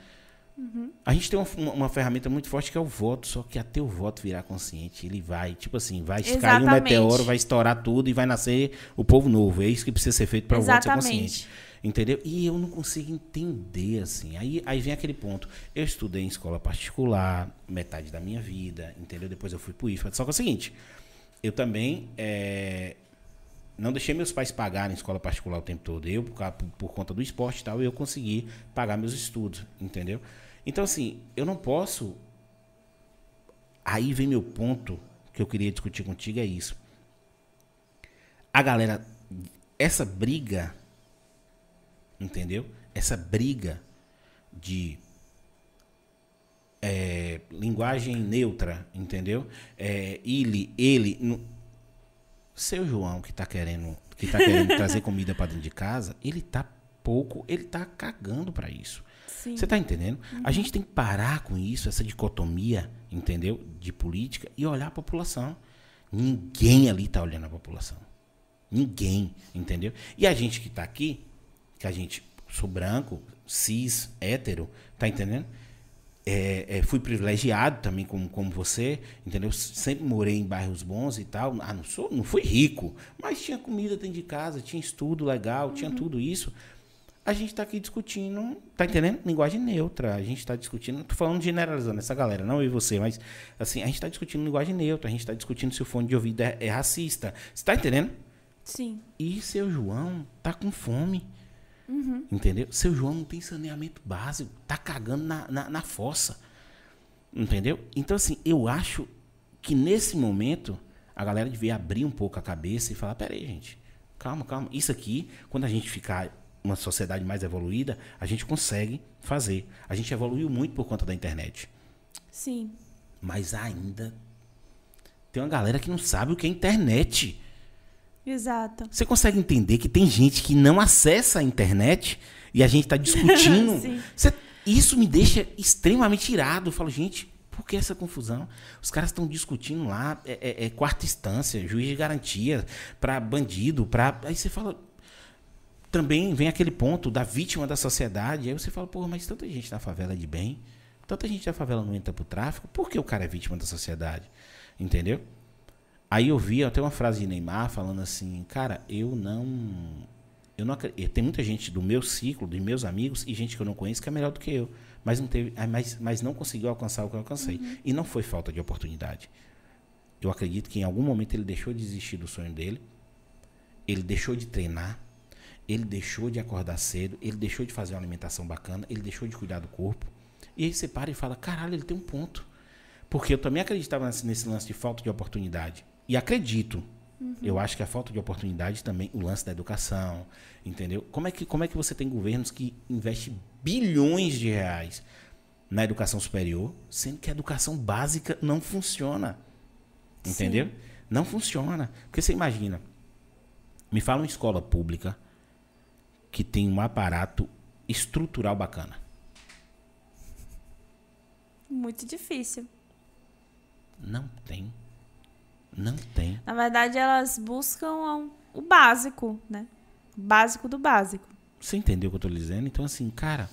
Uhum. A gente tem uma, uma, ferramenta muito forte que é o voto, só que até o voto virar consciente, ele vai, tipo assim, vai cair um meteoro, vai estourar tudo e vai nascer o povo novo. É isso que precisa ser feito para o voto ser consciente. Entendeu? E eu não consigo entender, assim. Aí, aí vem aquele ponto. Eu estudei em escola particular, metade da minha vida, entendeu? Depois eu fui pro IFA. Só que é o seguinte, eu também é, não deixei meus pais pagarem escola particular o tempo todo. Eu, por, por conta do esporte e tal, eu consegui pagar meus estudos, entendeu? Então, assim, eu não posso. Aí vem meu ponto que eu queria discutir contigo: é isso. A galera, essa briga entendeu? Essa briga de é, linguagem neutra, entendeu? É, ele, ele, no, seu João que está querendo, que tá querendo trazer comida para dentro de casa, ele tá pouco, ele tá cagando para isso. Você tá entendendo? Uhum. A gente tem que parar com isso, essa dicotomia, entendeu? De política e olhar a população. Ninguém ali tá olhando a população. Ninguém, entendeu? E a gente que tá aqui, que a gente sou branco, cis, hétero, tá entendendo? É, é, fui privilegiado também como, como você, entendeu? Sempre morei em bairros bons e tal. Ah, não sou, não fui rico, mas tinha comida dentro de casa, tinha estudo legal, uhum. tinha tudo isso. A gente está aqui discutindo, tá entendendo? Linguagem neutra. A gente está discutindo, tô falando generalizando essa galera, não eu e você, mas assim, a gente está discutindo linguagem neutra, a gente está discutindo se o fone de ouvido é, é racista. Você tá entendendo? Sim. E seu João tá com fome. Uhum. Entendeu? Seu João não tem saneamento básico, tá cagando na, na, na, fossa. Entendeu? Então, assim, eu acho que nesse momento a galera devia abrir um pouco a cabeça e falar: peraí, gente, calma, calma. Isso aqui, quando a gente ficar uma sociedade mais evoluída, a gente consegue fazer. A gente evoluiu muito por conta da internet. Sim. Mas ainda tem uma galera que não sabe o que é internet. Exato. Você consegue entender que tem gente que não acessa a internet e a gente está discutindo? Você- isso me deixa extremamente irado. Eu falo, gente, por que essa confusão? Os caras estão discutindo lá, é, é- é quarta instância, juiz de garantia, para bandido, para. Aí você fala. Também vem aquele ponto da vítima da sociedade. Aí você fala, pô, mas tanta gente na favela é de bem, tanta gente da favela não entra pro tráfico, por que o cara é vítima da sociedade? Entendeu? Aí eu vi até uma frase de Neymar falando assim, cara, eu não. Eu não acre- Tem muita gente do meu ciclo, dos meus amigos, e gente que eu não conheço que é melhor do que eu. Mas não, teve, ah, mas, mas não conseguiu alcançar o que eu alcancei. E não foi falta de oportunidade. Eu acredito que em algum momento ele deixou de desistir do sonho dele. Ele deixou de treinar. Ele deixou de acordar cedo. Ele deixou de fazer uma alimentação bacana. Ele deixou de cuidar do corpo. E aí você para e fala: caralho, ele tem um ponto. Porque eu também acreditava nesse, nesse lance de falta de oportunidade. E acredito. Eu acho que a falta de oportunidade também, o lance da educação, entendeu? Como é que, como é que você tem governos que investem bilhões de reais na educação superior, sendo que a educação básica não funciona? Entendeu? Não funciona. Porque você imagina, me fala uma escola pública que tem um aparato estrutural bacana. Muito difícil. Não tem. Não tem. Na verdade, elas buscam o básico, né? O básico do básico. Você entendeu o que eu tô dizendo? Então, assim, cara,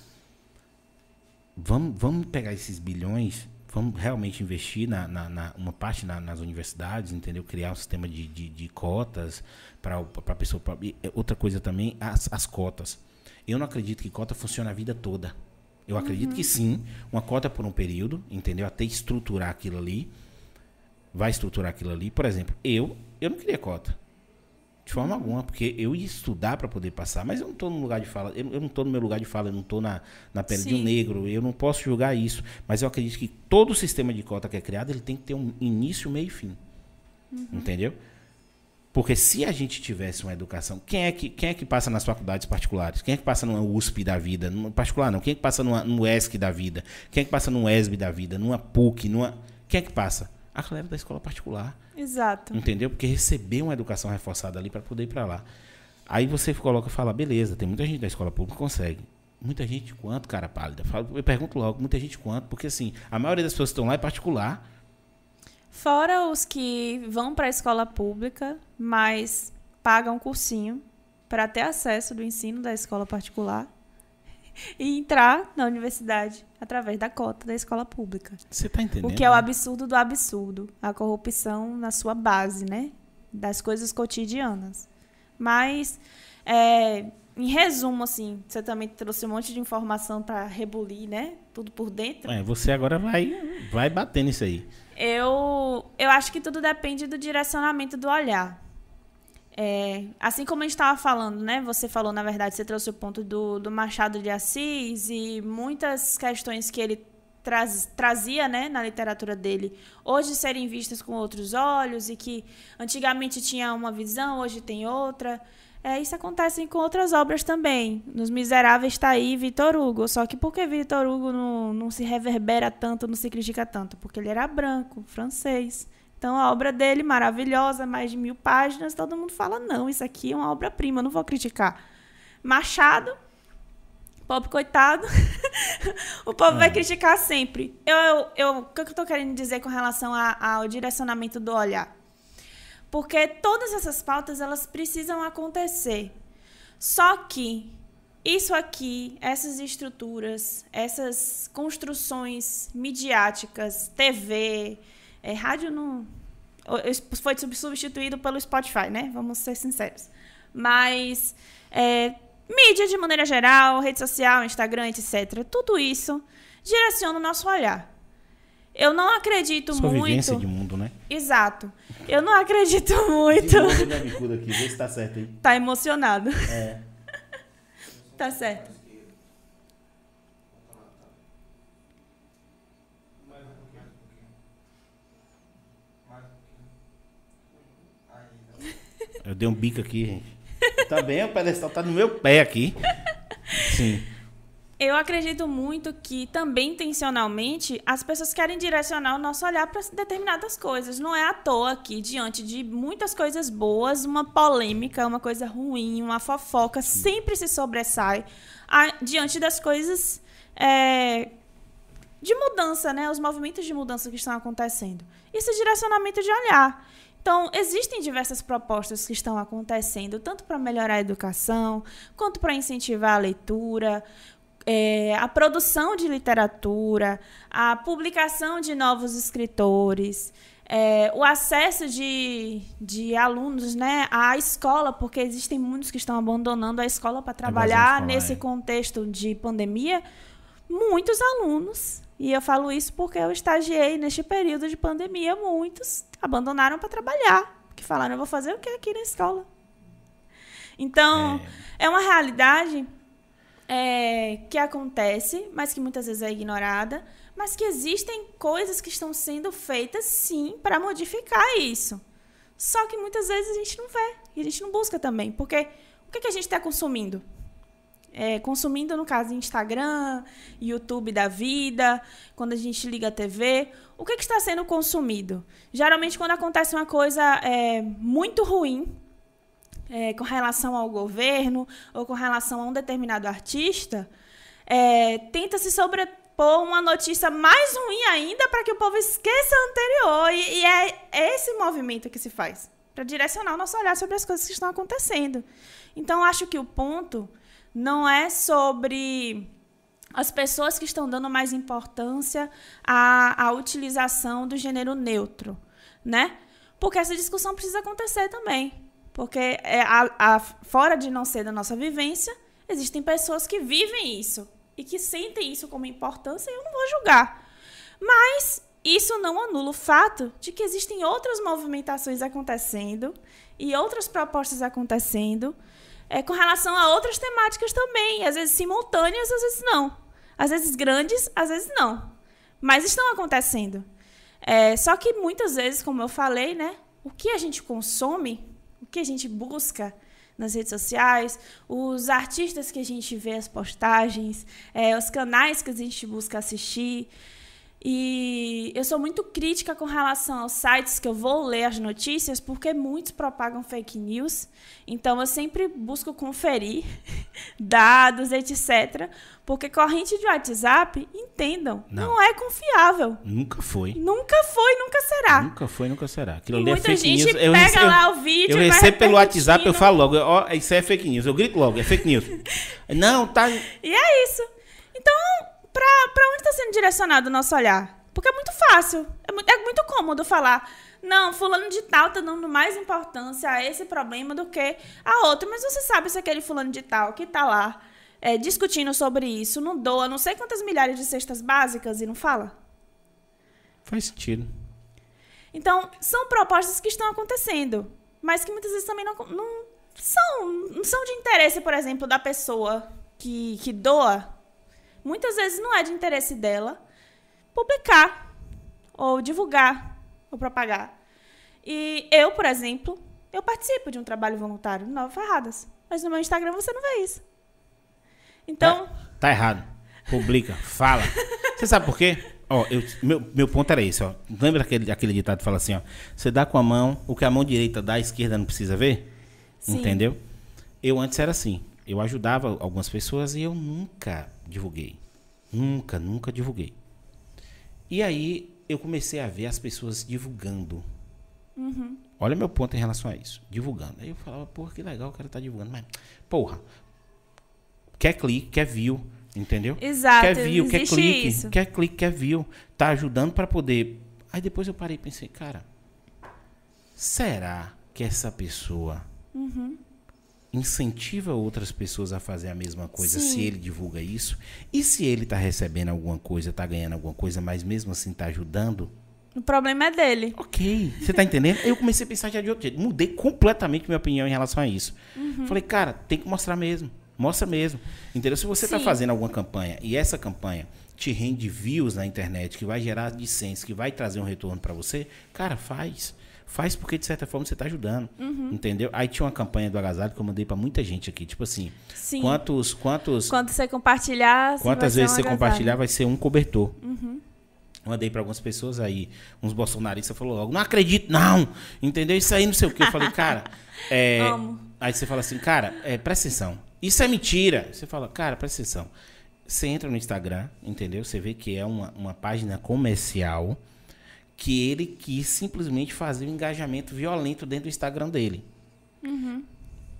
vamos, vamos pegar esses bilhões, vamos realmente investir na, na, na- uma parte na- nas universidades, entendeu? Criar um sistema de, de, de cotas para a pessoa. pra- outra coisa também, as, as cotas. Eu não acredito que cota funcione a vida toda. Eu acredito que sim, uma cota por um período, entendeu? Até estruturar aquilo ali. Vai estruturar aquilo ali. Por exemplo, eu, eu não queria cota. De forma alguma, porque eu ia estudar para poder passar, mas eu não estou no lugar de fala, eu, eu não estou no meu lugar de fala, eu não estou na, na pele de um Sim. negro, eu não posso julgar isso. Mas eu acredito que todo o sistema de cota que é criado, ele tem que ter um início, meio e fim. Entendeu? Porque se a gente tivesse uma educação, quem é que, quem é que passa nas faculdades particulares? Quem é que passa numa USP da vida? Numa particular não. Quem é que passa numa, no ESC da vida? Quem é que passa num ESB da vida? Numa PUC? Numa... Quem é que passa? A galera da escola particular. Exato. Entendeu? Porque recebeu uma educação reforçada ali para poder ir para lá. Aí você coloca e fala, beleza, tem muita gente da escola pública que consegue. Muita gente quanto, cara pálida? Eu pergunto logo, muita gente quanto? Porque assim, a maioria das pessoas que estão lá é particular. Fora os que vão para a escola pública, mas pagam um cursinho para ter acesso do ensino da escola particular e entrar na universidade através da cota da escola pública. Você tá entendendo? O que é o absurdo do absurdo. A corrupção na sua base, né? Das coisas cotidianas. Mas, é, em resumo, assim, você também trouxe um monte de informação para rebulir, né? Tudo por dentro. É, você agora vai, vai bater nisso aí. Eu, eu acho que tudo depende do direcionamento do olhar. É, assim como a gente estava falando, né? Você falou, na verdade, você trouxe o ponto do, do Machado de Assis e muitas questões que ele traz, trazia né, na literatura dele, hoje serem vistas com outros olhos e que antigamente tinha uma visão, hoje tem outra. É, isso acontece com outras obras também. Nos Miseráveis está aí Vitor Hugo. Só que por que Vitor Hugo não, não se reverbera tanto, não se critica tanto? Porque ele era branco, francês. Então a obra dele, maravilhosa, mais de mil páginas, todo mundo fala: não, isso aqui é uma obra-prima, não vou criticar. Machado, pobre coitado, o povo vai criticar sempre. Eu, eu, eu- o que eu estou querendo dizer com relação a- ao direcionamento do olhar? Porque todas essas pautas elas precisam acontecer. Só que isso aqui, essas estruturas, essas construções midiáticas, TV, é, rádio não foi sub- substituído pelo Spotify, né? Vamos ser sinceros. Mas é, mídia de maneira geral, rede social, Instagram, etc. Tudo isso direciona o nosso olhar. Eu não acredito Sua muito. vivência de mundo, né? Exato. Eu não acredito muito. Bicuda aqui, vê se tá certo aí. Tá emocionado. É. Tá certo. Eu dei um bico aqui, gente. Também o pedestal tá no meu pé aqui. Sim. Eu acredito muito que também intencionalmente as pessoas querem direcionar o nosso olhar para determinadas coisas. Não é à toa que, diante de muitas coisas boas, uma polêmica, uma coisa ruim, uma fofoca sempre se sobressai a- diante das coisas é, de mudança, né? Os movimentos de mudança que estão acontecendo. Esse direcionamento de olhar. Então, existem diversas propostas que estão acontecendo, tanto para melhorar a educação, quanto para incentivar a leitura, é, a produção de literatura, a publicação de novos escritores, é, o acesso de, de alunos né, à escola, porque existem muitos que estão abandonando a escola para trabalhar escolar, nesse é. contexto de pandemia. Muitos alunos, e eu falo isso porque eu estagiei neste período de pandemia, muitos abandonaram para trabalhar, porque falaram, eu vou fazer o que aqui na escola? Então, é uma realidade é, que acontece, mas que muitas vezes é ignorada, mas que existem coisas que estão sendo feitas sim para modificar isso. Só que muitas vezes a gente não vê e a gente não busca também, porque o que, que a gente está consumindo? É, consumindo, no caso, Instagram, YouTube da vida, quando a gente liga a TV, o que, que está sendo consumido? Geralmente, quando acontece uma coisa é, muito ruim, é, com relação ao governo ou com relação a um determinado artista, é, tenta se sobrepor uma notícia mais ruim ainda para que o povo esqueça a anterior. E, e é esse movimento que se faz para direcionar o nosso olhar sobre as coisas que estão acontecendo. Então, acho que o ponto não é sobre as pessoas que estão dando mais importância à, à utilização do gênero neutro, né? Porque essa discussão precisa acontecer também. Porque é, a, a, fora de não ser da nossa vivência, existem pessoas que vivem isso e que sentem isso como importância e eu não vou julgar. Mas isso não anula o fato de que existem outras movimentações acontecendo e outras propostas acontecendo é, com relação a outras temáticas também, às vezes simultâneas, às vezes não. Às vezes grandes, às vezes não. Mas estão acontecendo. É, só que muitas vezes, como eu falei, né, o que a gente consome, o que a gente busca nas redes sociais, os artistas que a gente vê as postagens, é, os canais que a gente busca assistir. E eu sou muito crítica com relação aos sites que eu vou ler as notícias, porque muitos propagam fake news. Então eu sempre busco conferir dados, etc. Porque corrente de WhatsApp, entendam, Não. não, é confiável. Nunca foi. Nunca foi, nunca será. Nunca foi, nunca será. Aquilo ali é muita fake gente news. Eu pega recebo- lá o vídeo Eu recebo pelo WhatsApp, eu falo logo, ó, isso é fake news. Eu grito logo, é fake news. Não, tá. E é isso. Então, pra, pra onde está sendo direcionado o nosso olhar? Porque é muito fácil. É muito, é muito cômodo falar. Não, fulano de tal tá dando mais importância a esse problema do que a outro. Mas você sabe se aquele fulano de tal que tá lá é, discutindo sobre isso não doa não sei quantas milhares de cestas básicas e não fala? Faz sentido. Então, são propostas que estão acontecendo, mas que muitas vezes também não, não, são, não são de interesse, por exemplo, da pessoa que, que doa. Muitas vezes não é de interesse dela publicar, ou divulgar, ou propagar. E eu, por exemplo, eu participo de um trabalho voluntário no Nova Ferradas, mas no meu Instagram você não vê isso. Então, Tá, tá errado. Publica, fala. Você sabe por quê? Ó, eu- meu, meu ponto era esse, ó. Lembra aquele, aquele ditado que fala assim, ó? Você dá com a mão, o que a mão direita dá, a esquerda não precisa ver? Sim. Entendeu? Eu antes era assim. Eu ajudava algumas pessoas e eu nunca divulguei. Nunca, nunca divulguei. E aí eu comecei a ver as pessoas divulgando. Olha meu ponto em relação a isso. Divulgando. Aí eu falava, porra, que legal o cara tá divulgando. Mas, porra, quer clique, quer view, entendeu? Exato, Quer view, quer clique, isso. quer clique, quer view. Tá ajudando para poder. Aí depois eu parei e pensei, cara, será que essa pessoa Uhum. Incentiva outras pessoas a fazer a mesma coisa Sim. se ele divulga isso? E se ele tá recebendo alguma coisa, tá ganhando alguma coisa, mas mesmo assim tá ajudando? o problema é dele. Ok, você tá entendendo? Eu comecei a pensar já de outro jeito. Mudei completamente minha opinião em relação a isso. Uhum. Falei, cara, tem que mostrar mesmo. Mostra mesmo. Entendeu? Se você tá Sim. fazendo alguma campanha e essa campanha te rende views na internet, que vai gerar AdSense, que vai trazer um retorno para você, cara, faz. Faz porque, de certa forma, você tá ajudando. Uhum. Entendeu? Aí tinha uma campanha do agasalho que eu mandei pra muita gente aqui. Tipo assim, Sim. quantos. quantos Quando você compartilhar. Quantas vezes ser você um compartilhar agasalho. vai ser um cobertor. Uhum. Mandei pra algumas pessoas aí, uns bolsonaristas falou logo, não acredito, não! Entendeu? Isso aí não sei o que. Eu falei, cara, é. Aí você fala assim, cara, é, presta atenção. Isso é mentira. Você fala, cara, presta atenção. Você entra no Instagram, entendeu? Você vê que é uma, uma página comercial que ele quis simplesmente fazer um engajamento violento dentro do Instagram dele.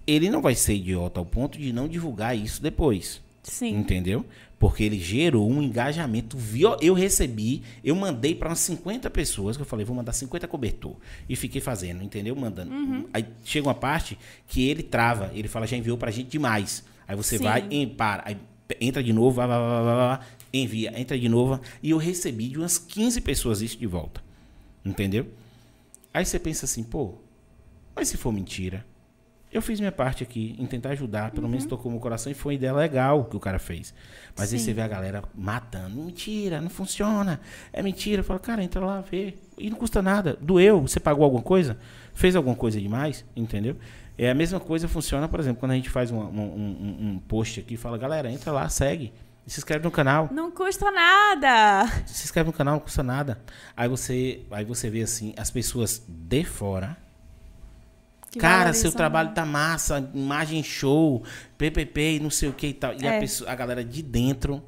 Ele não vai ser idiota ao ponto de não divulgar isso depois. Sim. Entendeu? Porque ele gerou um engajamento violento. Eu recebi, eu mandei para umas 50 pessoas, que eu falei, vou mandar 50 cobertor. E fiquei fazendo, entendeu? Mandando. Aí chega uma parte que ele trava, ele fala, já enviou pra gente demais. Aí você Sim. vai, em, para, aí entra de novo, vá, vá, vá, vá, envia, entra de novo. E eu recebi de umas 15 pessoas isso de volta. Entendeu? Aí você pensa assim, pô, mas se for mentira? Eu fiz minha parte aqui em tentar ajudar, pelo menos tocou meu coração e foi uma ideia legal que o cara fez. Mas aí Sim. você vê a galera matando. Mentira, não funciona. É mentira. Eu falo, cara, entra lá, vê. E não custa nada. Doeu, você pagou alguma coisa? Fez alguma coisa demais? Entendeu? É a mesma coisa funciona, por exemplo, quando a gente faz um, um- um- um post aqui e fala, galera, entra lá, segue. E se inscreve no canal. Não custa nada. Se inscreve no canal, não custa nada. Aí você, aí você vê assim, as pessoas de fora. Que Cara, seu trabalho muito. tá massa, imagem show, PPP e não sei o que e tal. E a, É. pessoa, a galera de dentro,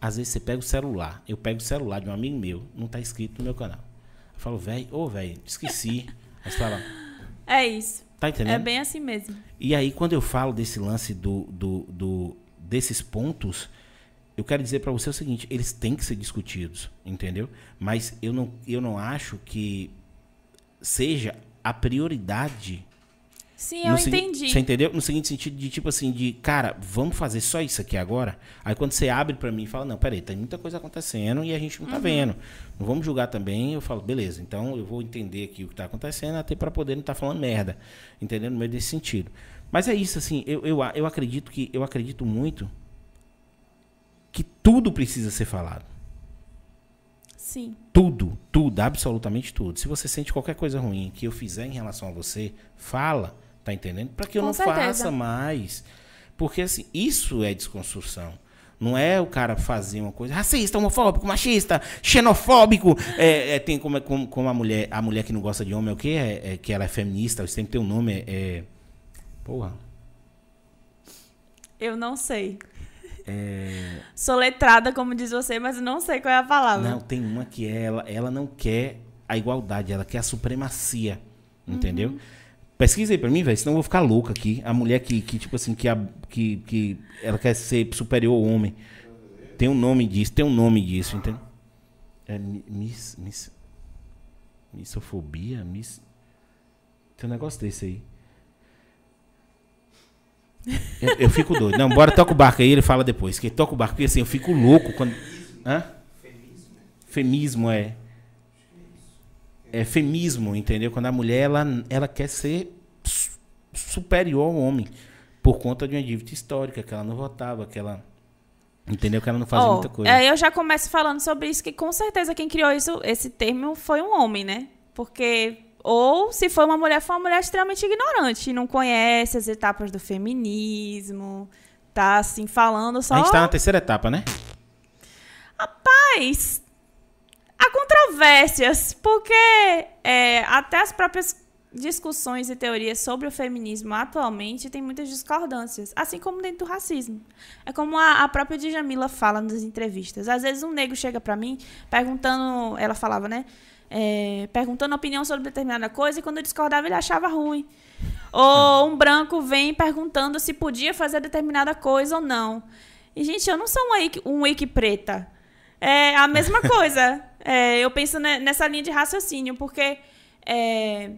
às vezes você pega o celular. Eu pego o celular de um amigo meu, não tá inscrito no meu canal. Eu falo, velho, ô, velho, esqueci. Aí você fala, É isso. tá entendendo? É bem assim mesmo. E aí, quando eu falo desse lance do, do, do- desses pontos, eu quero dizer para você o seguinte: eles têm que ser discutidos, entendeu? Mas eu não, eu não acho que seja a prioridade. Sim, eu entendi. Você entendeu? No seguinte sentido de tipo assim, de cara, vamos fazer só isso aqui agora. Aí quando você abre para mim e fala, não, peraí, tem muita coisa acontecendo e a gente Uhum. não tá vendo. Não vamos julgar também. Eu falo, beleza, então eu vou entender aqui o que tá acontecendo, até para poder não estar falando merda. Entendeu? No meio desse sentido. Mas é isso, assim, eu, eu, eu acredito que eu acredito muito que tudo precisa ser falado. Sim. Tudo, tudo, absolutamente tudo. Se você sente qualquer coisa ruim que eu fizer em relação a você, fala, tá entendendo? Para que eu Com não certeza. faça mais. Porque assim, isso é desconstrução. Não é o cara fazer uma coisa racista, homofóbico, machista, xenofóbico. É, é, tem como, como, como a mulher, a mulher que não gosta de homem é o quê? É, é que ela é feminista, isso tem um nome, é, é- Porra. Eu não sei. É, Sou letrada, como diz você, mas não sei qual é a palavra. Não, tem uma que é ela, ela não quer a igualdade, ela quer a supremacia. Entendeu? Uhum. Pesquisa aí pra mim, velho, senão eu vou ficar louca aqui. A mulher que, que tipo assim, que, a, que, que ela quer ser superior ao homem. Tem um nome disso, tem um nome disso, entendeu? É mi- miss, miss, missofobia? Miss, tem um negócio desse aí. Eu, eu fico doido. Não, bora, toca o barco aí, ele fala depois. Que toca o barco, porque assim, eu fico louco quando. Hã? Femismo, é. É femismo, entendeu? Quando a mulher, ela, ela quer ser su- superior ao homem. Por conta de uma dívida histórica, que ela não votava, que ela. Entendeu? Que ela não fazia Ó, muita coisa. é, eu já começo falando sobre isso, que com certeza quem criou isso, esse termo foi um homem, né? Porque, ou se foi uma mulher, foi uma mulher extremamente ignorante, não conhece as etapas do feminismo, tá assim, falando só. A gente tá na terceira etapa, né? Mas há controvérsias, porque é, até as próprias discussões e teorias sobre o feminismo atualmente têm muitas discordâncias, assim como dentro do racismo. É como a, a própria Djamila fala nas entrevistas. Às vezes um negro chega pra mim perguntando, ela falava, né? É, perguntando opinião sobre determinada coisa e quando eu discordava ele achava ruim. Ou um branco vem perguntando se podia fazer determinada coisa ou não. E, gente, eu não sou um wiki, um wiki preta. É a mesma coisa. É, eu penso ne- nessa linha de raciocínio, porque é,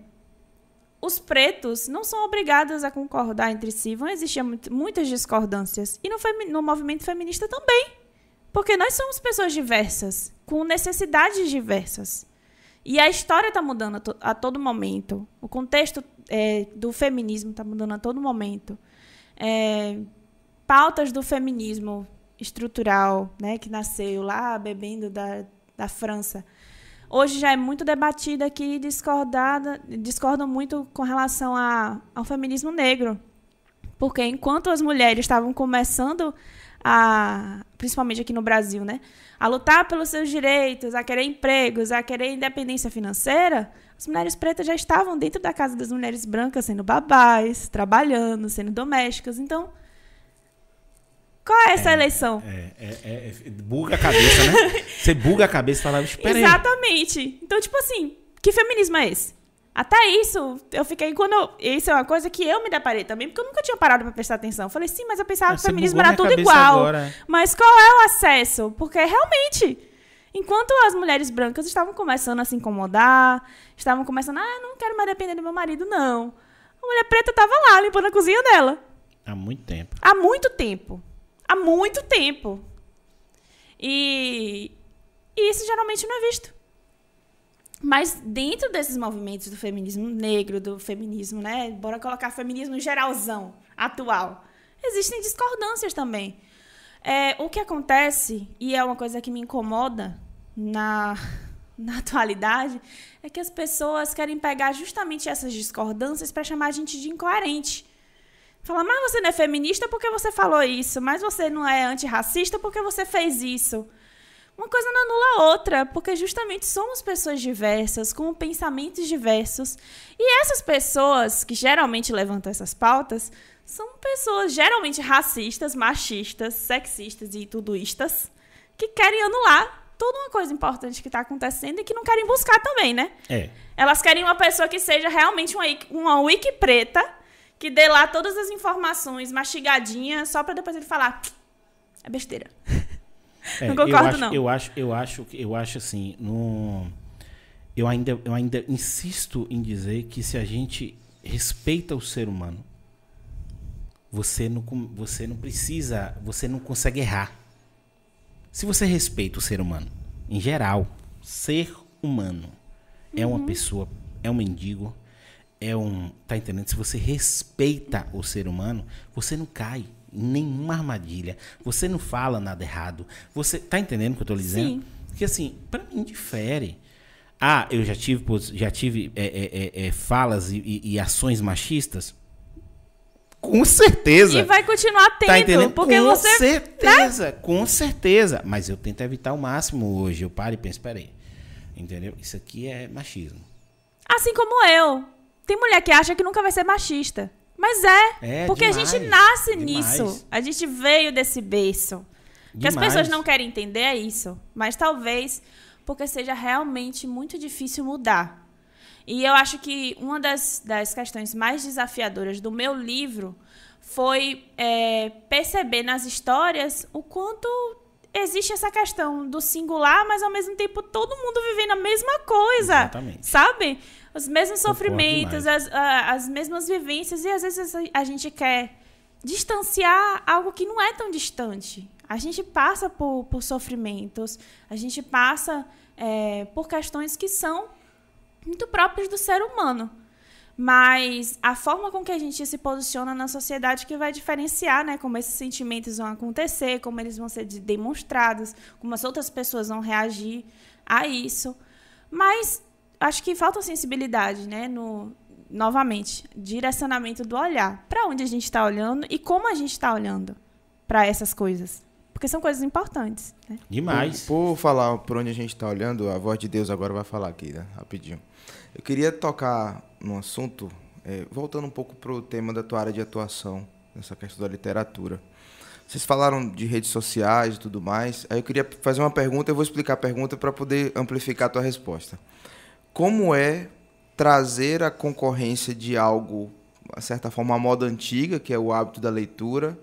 os pretos não são obrigados a concordar entre si. Vão existir muitas discordâncias. E no, no movimento feminista também. Porque nós somos pessoas diversas, com necessidades diversas. E a história está mudando a, to- a todo momento. O contexto é, do feminismo está mudando a todo momento. É, pautas do feminismo estrutural, né, que nasceu lá bebendo da, da França. Hoje já é muito debatida aqui e discordada, discordam muito com relação a, ao feminismo negro. Porque enquanto as mulheres estavam começando a, principalmente aqui no Brasil, né, a lutar pelos seus direitos, a querer empregos, a querer independência financeira, as mulheres pretas já estavam dentro da casa das mulheres brancas, sendo babás, trabalhando, sendo domésticas. Então, qual é essa É, eleição? É, é, é, buga a cabeça, né? Você buga a cabeça e fala, espera aí. Exatamente. Então, tipo assim, que feminismo é esse? Até isso, eu fiquei quando eu, isso é uma coisa que eu me deparei também, porque eu nunca tinha parado pra prestar atenção. Eu falei, sim, mas eu pensava É, que o feminismo era tudo igual. agora. Mas qual é o acesso? Porque realmente, enquanto as mulheres brancas estavam começando a se incomodar, estavam começando, ah, não quero mais depender do meu marido, não. A mulher preta tava lá limpando a cozinha dela. Há muito tempo. Há muito tempo. Há muito tempo. E, e isso geralmente não é visto. Mas dentro desses movimentos do feminismo negro, do feminismo, né? Bora colocar feminismo geralzão, atual. Existem discordâncias também. É, o que acontece, e é uma coisa que me incomoda na, na atualidade, é que as pessoas querem pegar justamente essas discordâncias para chamar a gente de incoerente. Falar, mas você não é feminista porque você falou isso, mas você não é antirracista porque você fez isso. Uma coisa não anula a outra, porque justamente somos pessoas diversas, com pensamentos diversos. E essas pessoas que geralmente levantam essas pautas são pessoas geralmente racistas, machistas, sexistas e tudoistas, que querem anular toda uma coisa importante que está acontecendo e que não querem buscar também, né? É. Elas querem uma pessoa que seja realmente uma, uma wiki preta, que dê lá todas as informações mastigadinhas, só para depois ele falar. É besteira. É, Não concordo, eu acho, não. Eu acho, eu acho, eu acho assim, no, eu ainda, eu ainda insisto em dizer que se a gente respeita o ser humano, você não, você não precisa, você não consegue errar. Se você respeita o ser humano, em geral, ser humano é Uhum. uma pessoa, é um mendigo, é um, tá entendendo? Se você respeita o ser humano, você não cai em nenhuma armadilha. Você não fala nada errado. Você tá entendendo o que eu tô lhe dizendo? Sim. Porque assim, para mim difere. Ah, eu já tive, já tive é, é, é, é, falas e, e- e ações machistas. Com certeza. E vai continuar tendo, Tá entendendo? porque com você. né? certeza, com certeza. Mas eu tento evitar o máximo hoje. Eu paro e penso, peraí. Entendeu? Isso aqui é machismo. Assim como eu. Tem mulher que acha que nunca vai ser machista. Mas é. É, porque a demais, gente nasce demais. nisso. A gente veio desse berço. O que as pessoas não querem entender é isso. Mas talvez porque seja realmente muito difícil mudar. E eu acho que uma das, das questões mais desafiadoras do meu livro foi é, perceber nas histórias o quanto existe essa questão do singular, mas ao mesmo tempo todo mundo vivendo a mesma coisa. Exatamente. Sabe? Os mesmos sofrimentos, as, as mesmas vivências, e às vezes a- gente quer distanciar algo que não é tão distante. A gente passa por, por sofrimentos, a gente passa é, por questões que são muito próprias do ser humano. Mas a forma com que a gente se posiciona na sociedade que vai diferenciar, né? Como esses sentimentos vão acontecer, como eles vão ser de- demonstrados, como as outras pessoas vão reagir a isso. Mas acho que falta sensibilidade, né? No, novamente, direcionamento do olhar. Para onde a gente está olhando e como a gente está olhando para essas coisas. Porque são coisas importantes, né? Demais. Por, por falar por onde a gente está olhando, a voz de Deus agora vai falar aqui, né? Rapidinho. Eu queria tocar num assunto, é, voltando um pouco para o tema da tua área de atuação, nessa questão da literatura. Vocês falaram de redes sociais e tudo mais. Aí eu queria fazer uma pergunta, eu vou explicar a pergunta para poder amplificar a tua resposta. Como é trazer a concorrência de algo, de certa forma, a moda antiga, que é o hábito da leitura,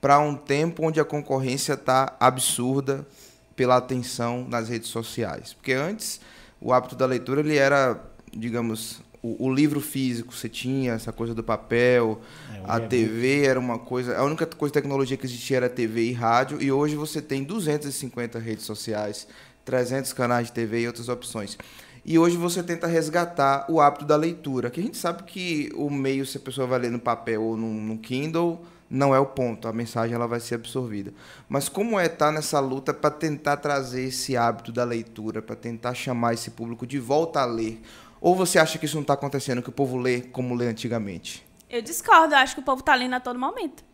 para um tempo onde a concorrência está absurda pela atenção nas redes sociais. Porque antes o hábito da leitura ele era, digamos, o, o livro físico você tinha essa coisa do papel, É, a TV era uma coisa, a única coisa de tecnologia que existia era TV e rádio e hoje você tem 250 redes sociais, 300 canais de TV e outras opções. E hoje você tenta resgatar o hábito da leitura, que a gente sabe que o meio, se a pessoa vai ler no papel ou no, no Kindle, não é o ponto, a mensagem ela vai ser absorvida. Mas como é estar nessa luta para tentar trazer esse hábito da leitura, para tentar chamar esse público de volta a ler? Ou você acha que isso não está acontecendo, que o povo lê como lê antigamente? Eu discordo, eu acho que o povo tá lendo a todo momento.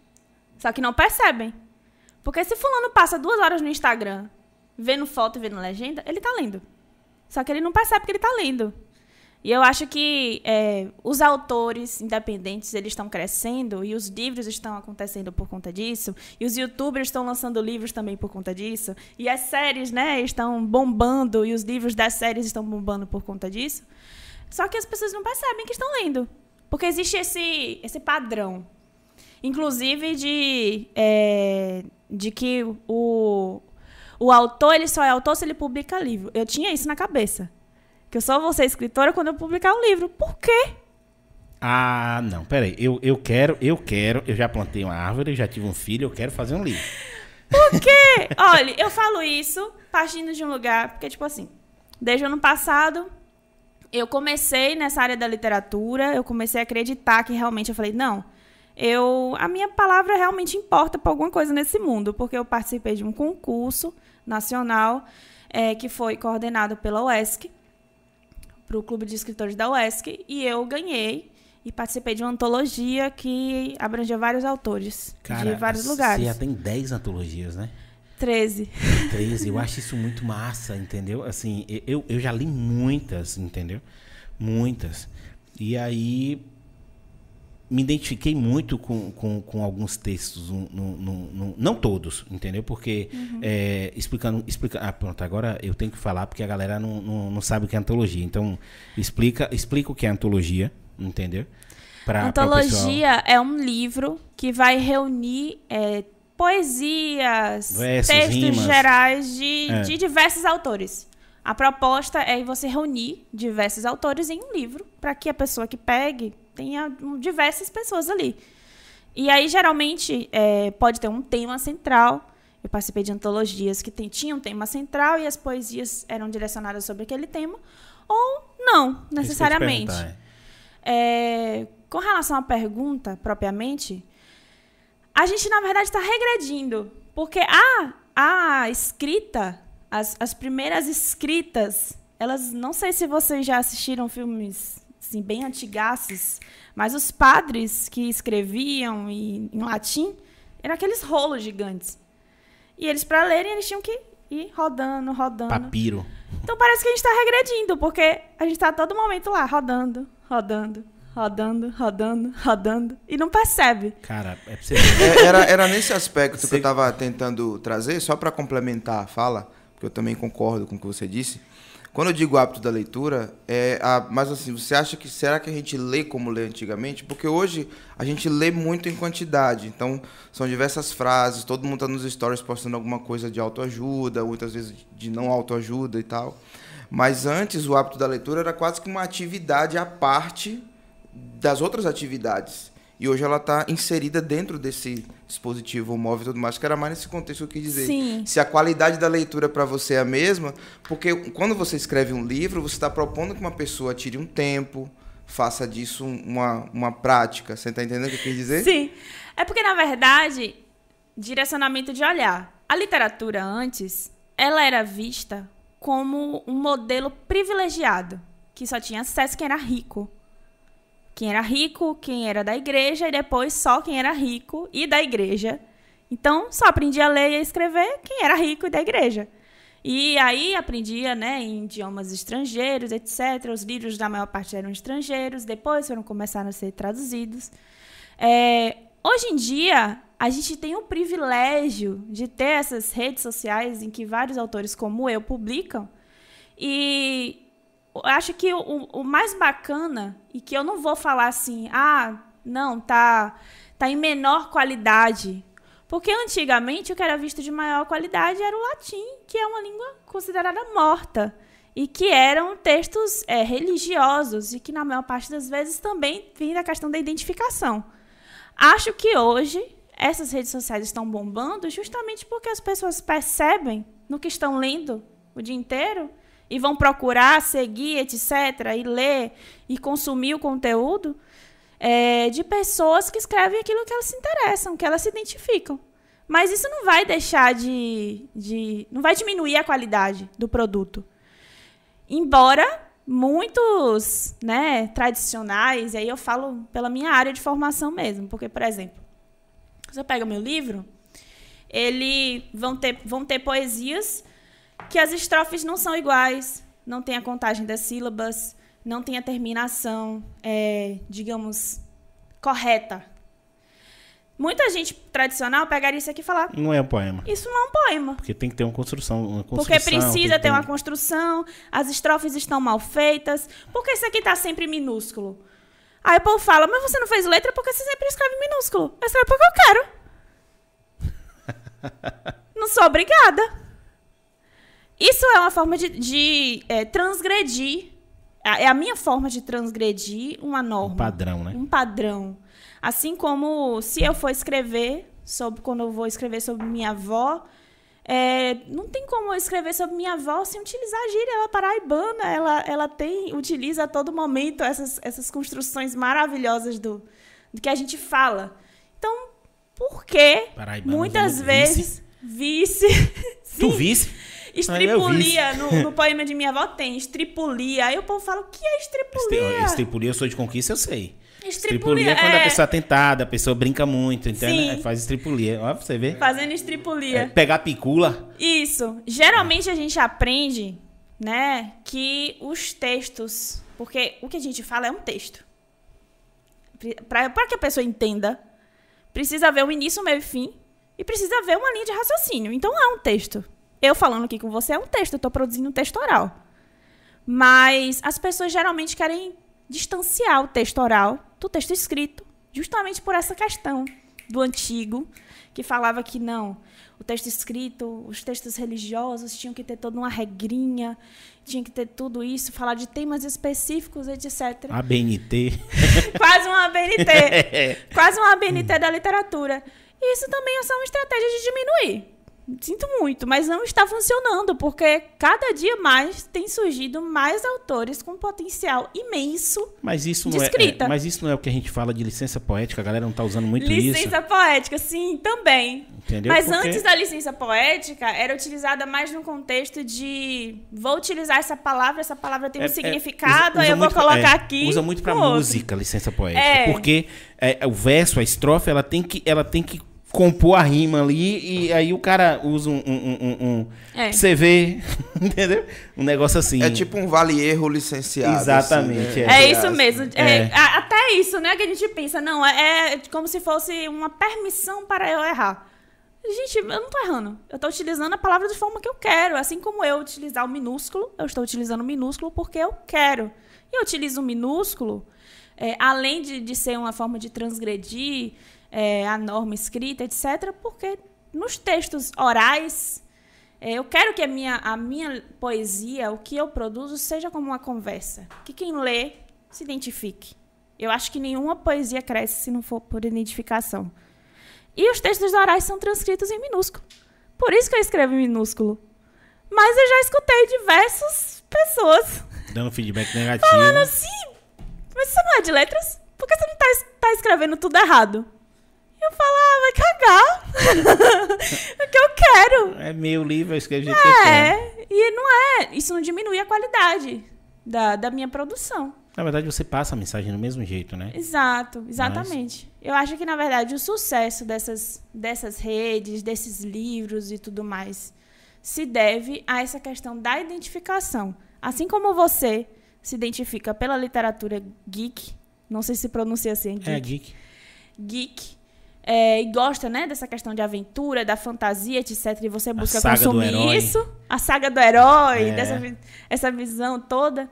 Só que não percebem. Porque se fulano passa duas horas no Instagram, vendo foto e vendo legenda, ele tá lendo. Só que ele não percebe que ele está lendo. E eu acho que é, os autores independentes eles estão crescendo e os livros estão acontecendo por conta disso e os YouTubers estão lançando livros também por conta disso e as séries né estão bombando e os livros das séries estão bombando por conta disso. Só que as pessoas não percebem que estão lendo porque existe esse esse padrão, inclusive de é, de que o o autor, ele só é autor se ele publica livro. Eu tinha isso na cabeça. Que eu só vou ser escritora quando eu publicar um livro. Por quê? Ah, não, peraí. Eu, eu quero, eu quero, eu já plantei uma árvore, já tive um filho, eu quero fazer um livro. Por quê? Olha, eu falo isso partindo de um lugar, porque, tipo assim, desde o ano passado, eu comecei nessa área da literatura, eu comecei a acreditar que realmente eu falei, não, eu a minha palavra realmente importa para alguma coisa nesse mundo, porque eu participei de um concurso nacional, é, que foi coordenado pela UESC, para o Clube de Escritores da UESC, e eu ganhei e participei de uma antologia que abrangia vários autores Cara, de vários lugares. Você já tem 10 antologias, né? 13. 13, eu acho isso muito massa, entendeu? Assim, eu, eu já li muitas, entendeu? Muitas. E aí, me identifiquei muito com, com, com alguns textos, no, no, no, não todos, entendeu? Porque, uhum. é, explicando, explica, ah, pronto, agora eu tenho que falar porque a galera não, não, não, sabe o que é antologia. Então, explica, explica o que é antologia, entendeu? Pra, antologia é um livro que vai reunir é, poesias, Versos, textos rimas. gerais de, é. de diversos autores. A proposta é você reunir diversos autores em um livro para que a pessoa que pegue tenha diversas pessoas ali. E aí, geralmente, é, pode ter um tema central. Eu participei de antologias que tem, tinham um tema central e as poesias eram direcionadas sobre aquele tema. Ou não, necessariamente. É, com relação à pergunta, propriamente, a gente, na verdade, está regredindo. Porque a, a escrita, as, as primeiras escritas, elas, não sei se vocês já assistiram filmes assim, bem antigaços, mas os padres que escreviam em, em latim eram aqueles rolos gigantes. E eles, para lerem, eles tinham que ir rodando, rodando. Papiro. Então parece que a gente está regredindo, porque a gente está a todo momento lá, rodando, rodando, rodando, rodando, rodando, e não percebe. Cara, é pra você é, era, era nesse aspecto você... que eu estava tentando trazer, só para complementar a fala, porque eu também concordo com o que você disse. Quando eu digo hábito da leitura, é a, mas assim, você acha que será que a gente lê como lê antigamente? Porque hoje a gente lê muito em quantidade. Então, são diversas frases, todo mundo está nos stories postando alguma coisa de autoajuda, muitas vezes de não autoajuda e tal. Mas antes o hábito da leitura era quase que uma atividade à parte das outras atividades. E hoje ela está inserida dentro desse dispositivo móvel e tudo mais, que era mais nesse contexto que eu quis dizer. Sim. Se a qualidade da leitura para você é a mesma, porque quando você escreve um livro, você está propondo que uma pessoa tire um tempo, faça disso uma, uma prática. Você está entendendo o que eu quis dizer? Sim. É porque, na verdade, direcionamento de olhar. A literatura antes, ela era vista como um modelo privilegiado, que só tinha acesso quem era rico quem era rico, quem era da igreja, e depois só quem era rico e da igreja. Então, só aprendia a ler e a escrever quem era rico e da igreja. E aí aprendia né, em idiomas estrangeiros, etc. Os livros, da maior parte, eram estrangeiros, depois foram começando a ser traduzidos. É, hoje em dia, a gente tem o privilégio de ter essas redes sociais em que vários autores como eu publicam. E acho que o, o, mais bacana, e que eu não vou falar assim, ah, não, tá, tá em menor qualidade. Porque antigamente o que era visto de maior qualidade era o latim, que é uma língua considerada morta. E que eram textos é, religiosos, e que na maior parte das vezes também vem da questão da identificação. Acho que hoje essas redes sociais estão bombando justamente porque as pessoas percebem no que estão lendo o dia inteiro e vão procurar seguir, etc., e ler e consumir o conteúdo é, de pessoas que escrevem aquilo que elas se interessam, que elas se identificam. Mas isso não vai deixar de, de. não vai diminuir a qualidade do produto. Embora muitos né, tradicionais, e aí eu falo pela minha área de formação mesmo, porque, por exemplo, você pega meu livro, ele vão ter, vão ter poesias que as estrofes não são iguais, não tem a contagem das sílabas, não tem a terminação, é, digamos, correta. Muita gente tradicional pegaria isso aqui e falar. Não é um poema. Isso não é um poema. Porque tem que ter uma construção. Uma construção Porque precisa ter tem uma construção, as estrofes estão mal feitas. Por que isso aqui está sempre minúsculo? Aí o povo fala, mas você não fez letra porque você sempre escreve minúsculo. Eu escrevo porque eu quero. não sou obrigada. Isso é uma forma de, de é, transgredir. É a minha forma de transgredir uma norma. Um padrão, né? Um padrão. Assim como se eu for escrever sobre quando eu vou escrever sobre minha avó, é, não tem como eu escrever sobre minha avó sem utilizar a gíria. Ela é paraibana, ela, ela tem, utiliza a todo momento essas, essas construções maravilhosas do, do que a gente fala. Então, por que muitas vice. vezes vice. Tu Sim. visse? Estripulia, no, no poema de minha avó tem, estripulia. Aí o povo fala, o que é estripulia? Estripulia, eu sou de conquista, eu sei. Estripulia, é quando a é. pessoa é tentada, a pessoa brinca muito? Sim. Aí Faz estripulia. Ó, pra você ver. Fazendo É, estripulia. pegar picula. Isso. Geralmente a gente aprende, né, que os textos, porque o que a gente fala é um texto. Para que a pessoa entenda, precisa ver o início, o meio e fim e precisa ver uma linha de raciocínio. Então é um texto. Eu falando aqui com você é um texto, eu estou produzindo um texto oral. Mas as pessoas geralmente querem distanciar o texto oral do texto escrito, justamente por essa questão do antigo, que falava que não, o texto escrito, os textos religiosos tinham que ter toda uma regrinha, tinha que ter tudo isso, falar de temas específicos, etc. ABNT. Quase uma ABNT. quase uma ABNT da literatura. E isso também é só uma estratégia de diminuir. Sinto muito, mas não está funcionando, porque cada dia mais tem surgido mais autores com potencial imenso. Mas isso, De não é, escrita. é- mas isso não é o que a gente fala de licença poética, a galera não tá usando muito isso. licença poética, sim, também. Entendeu? Mas Porque- antes da licença poética, era utilizada mais no contexto de vou utilizar essa palavra, essa palavra tem um É- é, significado, usa- aí usa eu vou colocar é, aqui. Usa muito outro. música, licença poética. É. Porque é, o verso, a estrofe, ela tem que, ela tem que compor a rima ali e aí o cara usa um. um, um, um- um É. CV, entendeu? Um negócio assim. É tipo um vale-erro licenciado. Exatamente, assim, é. né? É Entre isso mesmo. É. É, até isso, né, que a gente pensa. Não, é, é como se fosse uma permissão para eu errar. Gente, eu não tô errando. Eu tô utilizando a palavra de forma que eu quero. Assim como eu utilizar o minúsculo, eu estou utilizando o minúsculo porque eu quero. E eu utilizo o minúsculo, é, além de, de ser uma forma de transgredir é, a norma escrita, etc., porque nos textos orais, é, eu quero que a minha, a minha poesia, o que eu produzo, seja como uma conversa. Que quem lê se identifique. Eu acho que nenhuma poesia cresce se não for por identificação. E os textos orais são transcritos em minúsculo. Por isso que eu escrevo em minúsculo. Mas eu já escutei diversas pessoas Dando feedback negativo. falando assim: Mas você não é de letras? Por que você não tá, es- tá escrevendo tudo errado? Eu falava, vai cagar. é o que eu quero. É meu livro, eu escrevo jeito que quero. É, e não é. Isso não diminui a qualidade da, da minha produção. Na verdade, você passa a mensagem do mesmo jeito, né? Exato, exatamente. Eu acho que, na verdade, o sucesso dessas, dessas redes, desses livros e tudo mais, se deve a essa questão da identificação. Assim como você se identifica pela literatura geek, não sei se pronuncia assim, geek, É, geek. geek é, e gosta né, dessa questão de aventura, da fantasia, etc. E você busca consumir isso, a saga do herói, É. dessa essa visão toda.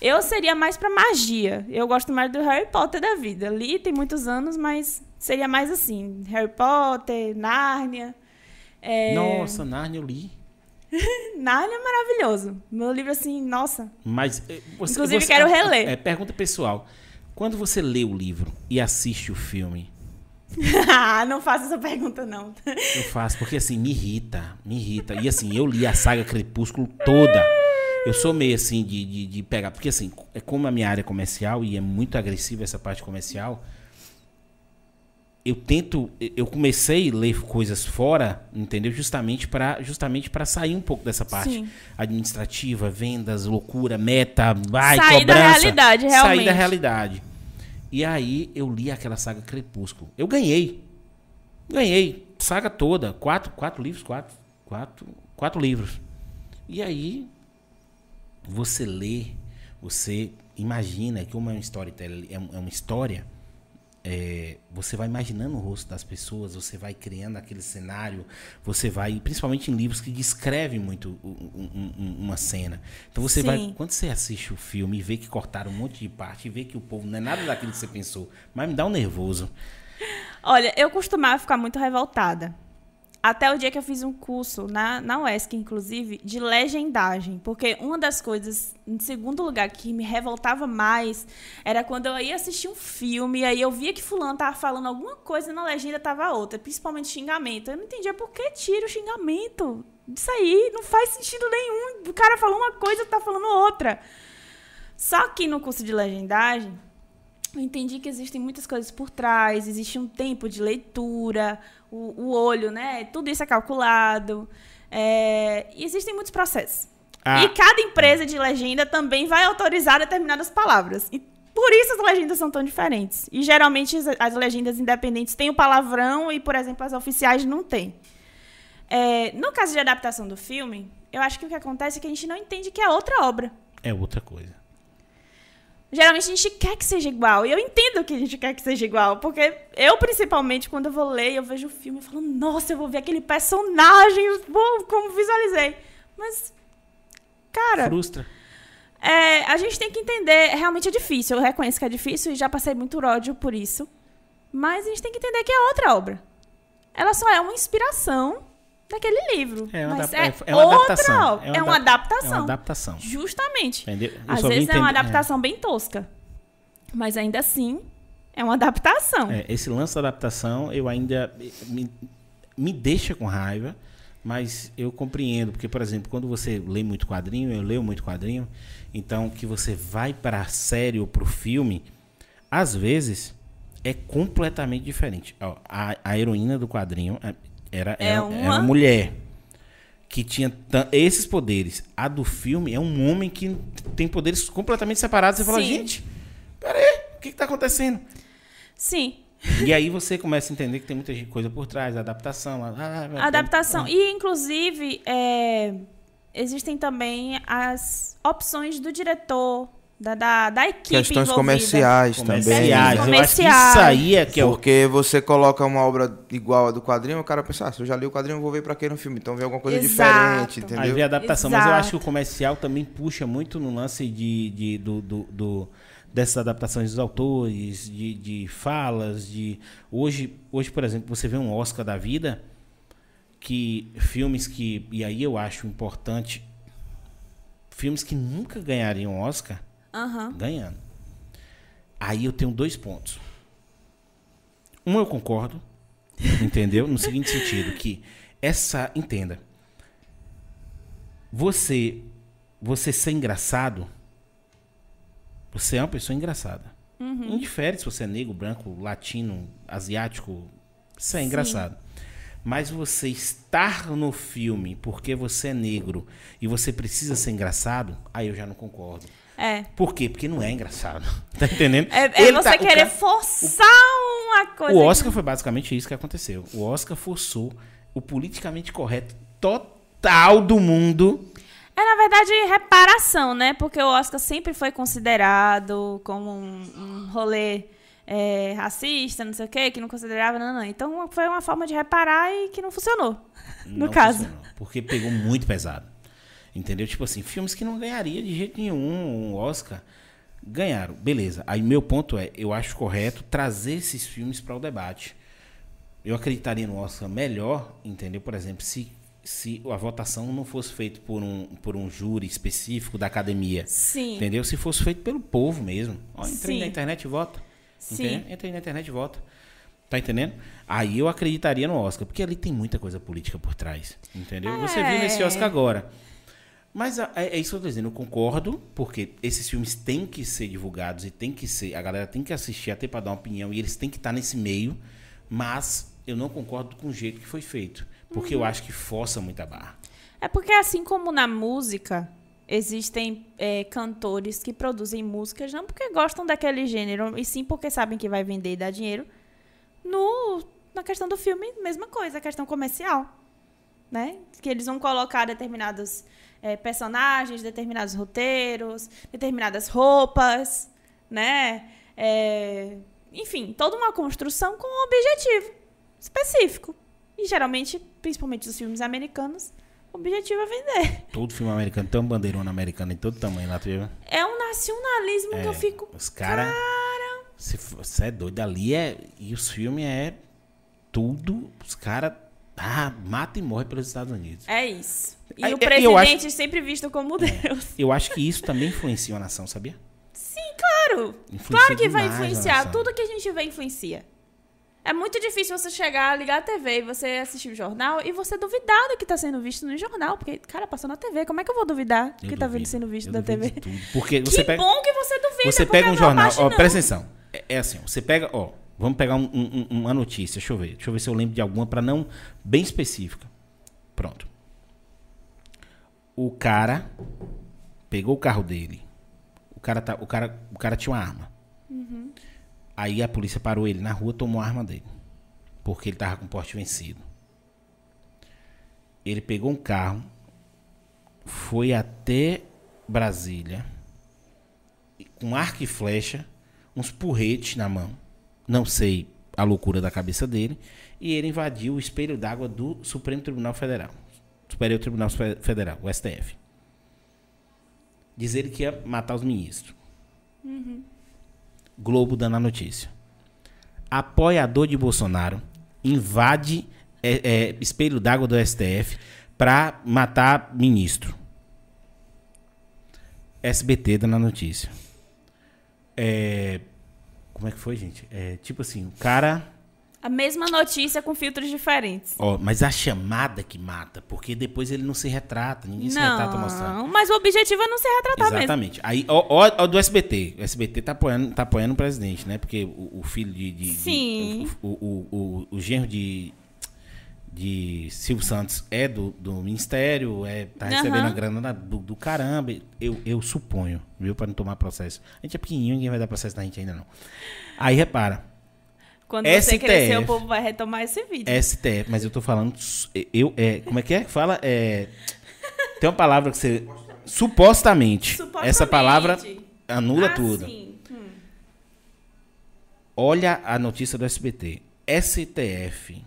Eu seria mais pra magia. Eu gosto mais do Harry Potter da vida. Li tem muitos anos, mas seria mais assim: Harry Potter, Nárnia. É, Nossa, Narnia eu li. Nárnia é maravilhoso. Meu livro, assim, nossa. Mas eh, você, Inclusive, você- quero reler. É, pergunta pessoal. Quando você lê o livro e assiste o filme, não faça essa pergunta, não. eu faço porque assim me irrita, me irrita. E assim, eu li a saga Crepúsculo toda. Eu sou meio assim de, de, de pegar. Porque assim, é como a minha área é comercial e é muito agressiva essa parte comercial. Eu tento, eu comecei a ler coisas fora, entendeu? Justamente para justamente para sair um pouco dessa parte Sim. administrativa, vendas, loucura, meta, vai, Sair da cobrança. realidade, Sair realmente. da realidade. E aí eu li aquela saga Crepúsculo. Eu ganhei. Ganhei. Saga toda. Quatro, quatro livros, quatro, quatro, quatro livros. E aí você lê, você imagina que como é uma história, é é uma história, é, você vai imaginando o rosto das pessoas, você vai criando aquele cenário, você vai, principalmente em livros que descrevem muito um- um- um- uma cena. Então você vai, Sim. quando você assiste o filme e vê que cortaram um monte de parte, e vê que o povo não é nada daquilo que você pensou, mas me dá um nervoso. Olha, eu costumava ficar muito revoltada. Até o dia que eu fiz um curso na, na UESC, inclusive, de legendagem. Porque uma das coisas, em segundo lugar, que me revoltava mais era quando eu ia assistir um filme e aí eu via que fulano tava falando alguma coisa e na legenda tava outra, principalmente xingamento. Eu não entendia por que tira o xingamento. Isso aí não faz sentido nenhum. O cara falou uma coisa tá falando outra. Só que no curso de legendagem, eu entendi que existem muitas coisas por trás, existe um tempo de leitura, o, o olho, né? Tudo isso é calculado. é, e existem muitos processos. Ah. E cada empresa de legenda também vai autorizar determinadas palavras. E por isso as legendas são tão diferentes. E geralmente as, as legendas independentes têm o palavrão e, por exemplo, as oficiais não têm. É, no caso de adaptação do filme, eu acho que o que acontece é que a gente não entende que é outra obra. É outra coisa. Geralmente a gente quer que seja igual. E eu entendo que a gente quer que seja igual. Porque eu, principalmente, quando eu vou ler, eu vejo o filme e falo, nossa, eu vou ver aquele personagem, como visualizei. Mas, cara, Frustra. é, a gente tem que entender, realmente é difícil. Eu reconheço que é difícil e já passei muito ódio por isso. Mas a gente tem que entender que é outra obra. Ela só é uma inspiração daquele livro. É uma, mas adap- é, é uma outra adaptação. É uma adap- adaptação. É uma adaptação. Justamente. Entendeu? Eu Às só vim vezes é uma entender- adaptação bem tosca. Mas ainda assim, é uma adaptação. É, esse lance da adaptação, eu ainda me, me deixa com raiva, mas eu compreendo, porque, por exemplo, quando você lê muito quadrinho, eu leio muito quadrinho, então que você vai para a série ou para o filme, às vezes é completamente diferente. Ó, a, a heroína do quadrinho é, era, É era, uma- era uma mulher que tinha esses poderes. A do filme é um homem que tem poderes completamente separados. Você fala, Sim. gente, peraí, o que está acontecendo? Sim, E aí você começa a entender que tem muita coisa por trás, adaptação. a- a- a- adaptação. E, inclusive, é, existem também as opções do diretor, da, da, da equipe Questões envolvida. comerciais, também. Comerciais. Eu acho que isso aí é que é o. Porque você coloca uma obra igual a do quadrinho, o cara pensa, ah, se eu já li o quadrinho, eu vou ver pra quê no filme? Então vê alguma coisa Exato. diferente, Aí vem entendeu? a adaptação. Mas eu Exato. acho que o comercial também puxa muito no lance de, de- do, do- do- dessas adaptações dos autores, de, de falas, de. Hoje, hoje, por exemplo, você vê um Oscar da vida que filmes que. E aí eu acho importante. Filmes que nunca ganhariam Oscar Aham. ganhando. Aí eu tenho dois pontos. Um eu concordo, entendeu? No seguinte sentido, que essa, entenda. Você você ser engraçado, você é uma pessoa engraçada. Indifere se você é negro, branco, latino, asiático, isso é engraçado. Mas você estar no filme porque você é negro e você precisa ser engraçado, aí eu já não concordo. É. Por quê? Porque não é engraçado. Tá entendendo? É, é você tá- o querer cara- forçar uma coisa. O Oscar foi basicamente isso que aconteceu. O Oscar forçou o politicamente correto total do mundo. É, na verdade, reparação, né? Porque o Oscar sempre foi considerado como um, um rolê é, racista, não sei o quê, que não considerava, não, não. Então foi uma forma de reparar e que não funcionou. No Não caso. funcionou, porque pegou muito pesado. Entendeu? Tipo assim, filmes que não ganharia de jeito nenhum um Oscar. Ganharam, beleza. Aí meu ponto é, eu acho correto trazer esses filmes para o debate. Eu acreditaria no Oscar melhor, entendeu? Por exemplo, se, se a votação não fosse feita por um, por um júri específico da academia. Sim. Entendeu? Se fosse feito pelo povo mesmo. Ó, entrei Sim. na internet e vota. Sim. Entrei na internet e vota. Tá entendendo? Aí eu acreditaria no Oscar, porque ali tem muita coisa política por trás. Entendeu? Você viu É. nesse Oscar agora. Mas é, é isso que eu tô dizendo, eu concordo, porque esses filmes têm que ser divulgados e tem que ser, a galera tem que assistir até para dar uma opinião e eles têm que estar nesse meio, mas eu não concordo com o jeito que foi feito, porque eu acho que força muita barra. É porque assim como na música, existem é, cantores que produzem músicas não porque gostam daquele gênero, e sim porque sabem que vai vender e dar dinheiro. No, na questão do filme, mesma coisa, a questão comercial. Né? Que eles vão colocar determinados é, personagens, determinados roteiros, determinadas roupas, né? É, enfim, toda uma construção com um objetivo específico. E geralmente, principalmente os filmes americanos, o objetivo é vender. Todo filme americano tem uma bandeirona americana em todo tamanho lá, tu viu? É um nacionalismo que eu É, fico. Os caras. Você é doido ali é. E os filmes é tudo. Os caras. Ah, mata e morre pelos Estados Unidos. É isso. E Aí, o eu presidente sempre visto como Deus. Eu acho que isso também influencia a nação, sabia? Sim, claro. Influencia claro que vai influenciar. Tudo que a gente vê influencia. É muito difícil você chegar, ligar a TV e você assistir o jornal e você duvidar do que está sendo visto no jornal. Porque, cara, passou na TV. Como é que eu vou duvidar do que está sendo visto Eu na TV? tudo. Porque Que você pega. bom que você duvida. Você pega um jornal, ó, presta atenção. É, é assim, ó, você pega, ó, vamos pegar um- um- um- uma notícia, deixa eu ver. Deixa eu ver se eu lembro de alguma para não bem específica. Pronto. O cara pegou o carro dele. O cara tá, o cara, o cara tinha uma arma. Aí a polícia parou ele na rua, tomou a arma dele, porque ele tava com porte vencido. Ele pegou um carro, foi até Brasília com arco e flecha, uns porretes na mão. Não sei a loucura da cabeça dele. E ele invadiu o espelho d'água do Supremo Tribunal Federal. Superior Tribunal Fe- Federal, o STF. Diz ele que ia matar os ministros. Globo dando a notícia. Apoiador de Bolsonaro invade é, é, espelho d'água do STF para matar ministro. SBT dando a notícia. É, foi, gente? É, tipo assim, o cara. A mesma notícia com filtros diferentes. Ó, mas a chamada que mata, porque depois ele não se retrata, ninguém se retrata mostrando. Não, mas o objetivo é não se retratar mesmo. Exatamente. Aí, ó, ó, do SBT. O SBT tá apoiando, tá apoiando o presidente, né? Porque o, o filho de. de- de- Sim. o, o, o, o genro de. De Silvio Santos é do, do ministério, é, tá recebendo Aham. a grana da- do, do caramba. Eu, eu suponho, viu? Pra não tomar processo. A gente é pequenininho, ninguém vai dar processo na gente ainda não. Aí repara, Quando você STF. crescer, o povo vai retomar esse vídeo. STF, mas eu tô falando. Eu, é, como é que é? Fala. É, tem uma palavra que você. Supostamente. Supostamente. Essa palavra anula Ah, tudo. Hum. Olha a notícia do SBT. STF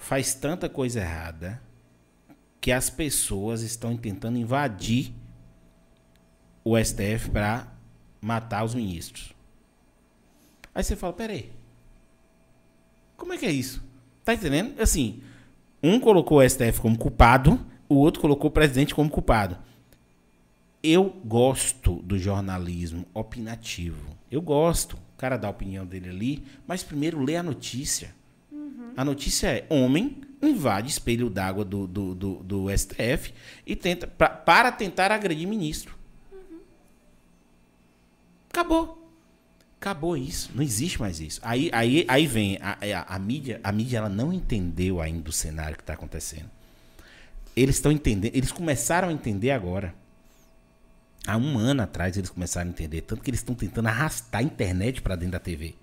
faz tanta coisa errada que as pessoas estão tentando invadir o STF para matar os ministros. Aí você fala, peraí. Como é que é isso? Tá entendendo? Assim, um colocou o STF como culpado, o outro colocou o presidente como culpado. Eu gosto do jornalismo opinativo. Eu gosto. O cara dá a opinião dele ali, mas primeiro lê a notícia. A notícia é: homem invade espelho d'água do, do, do, do STF e tenta, pra- para tentar agredir ministro. Acabou. Acabou isso. Não existe mais isso. Aí, aí, aí vem a, a, a mídia. A mídia ela não entendeu ainda o cenário que está acontecendo. Eles estão entendendo. Eles começaram a entender agora. Há um ano atrás eles começaram a entender. Tanto que eles estão tentando arrastar a internet para dentro da TV.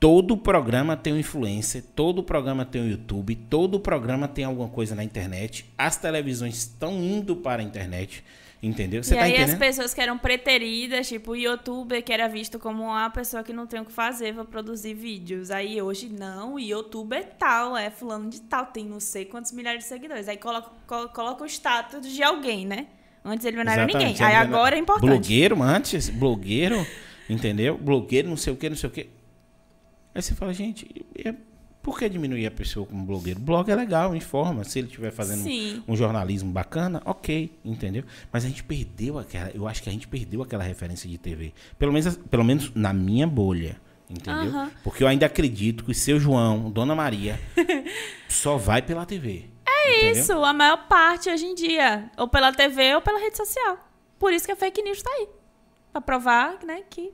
Todo programa tem um influencer, todo programa tem um YouTube, todo programa tem alguma coisa na internet. As televisões estão indo para a internet, entendeu? Você e tá aí as entendendo? pessoas que eram preteridas, tipo o youtuber, que era visto como uma pessoa que não tem o que fazer, vou produzir vídeos. Aí hoje, não, o youtuber é tal, é fulano de tal, tem não sei quantos milhares de seguidores. Aí coloca, colo- coloca o status de alguém, né? Antes ele não era ninguém. Exatamente. Aí Você agora é importante. Blogueiro antes, blogueiro, entendeu? Blogueiro, não sei o que, não sei o que. Aí você fala, gente, é- por que diminuir a pessoa como blogueiro? Blog é legal, informa. Se ele estiver fazendo Sim. um jornalismo bacana, ok, entendeu? Mas a gente perdeu aquela. Eu acho que a gente perdeu aquela referência de TV. Pelo menos, pelo menos na minha bolha. Entendeu? Aham. Porque eu ainda acredito que o seu João, Dona Maria, só vai pela TV. É Entendeu? isso, a maior parte hoje em dia. Ou pela TV ou pela rede social. Por isso que a fake news tá aí. Pra provar, né, que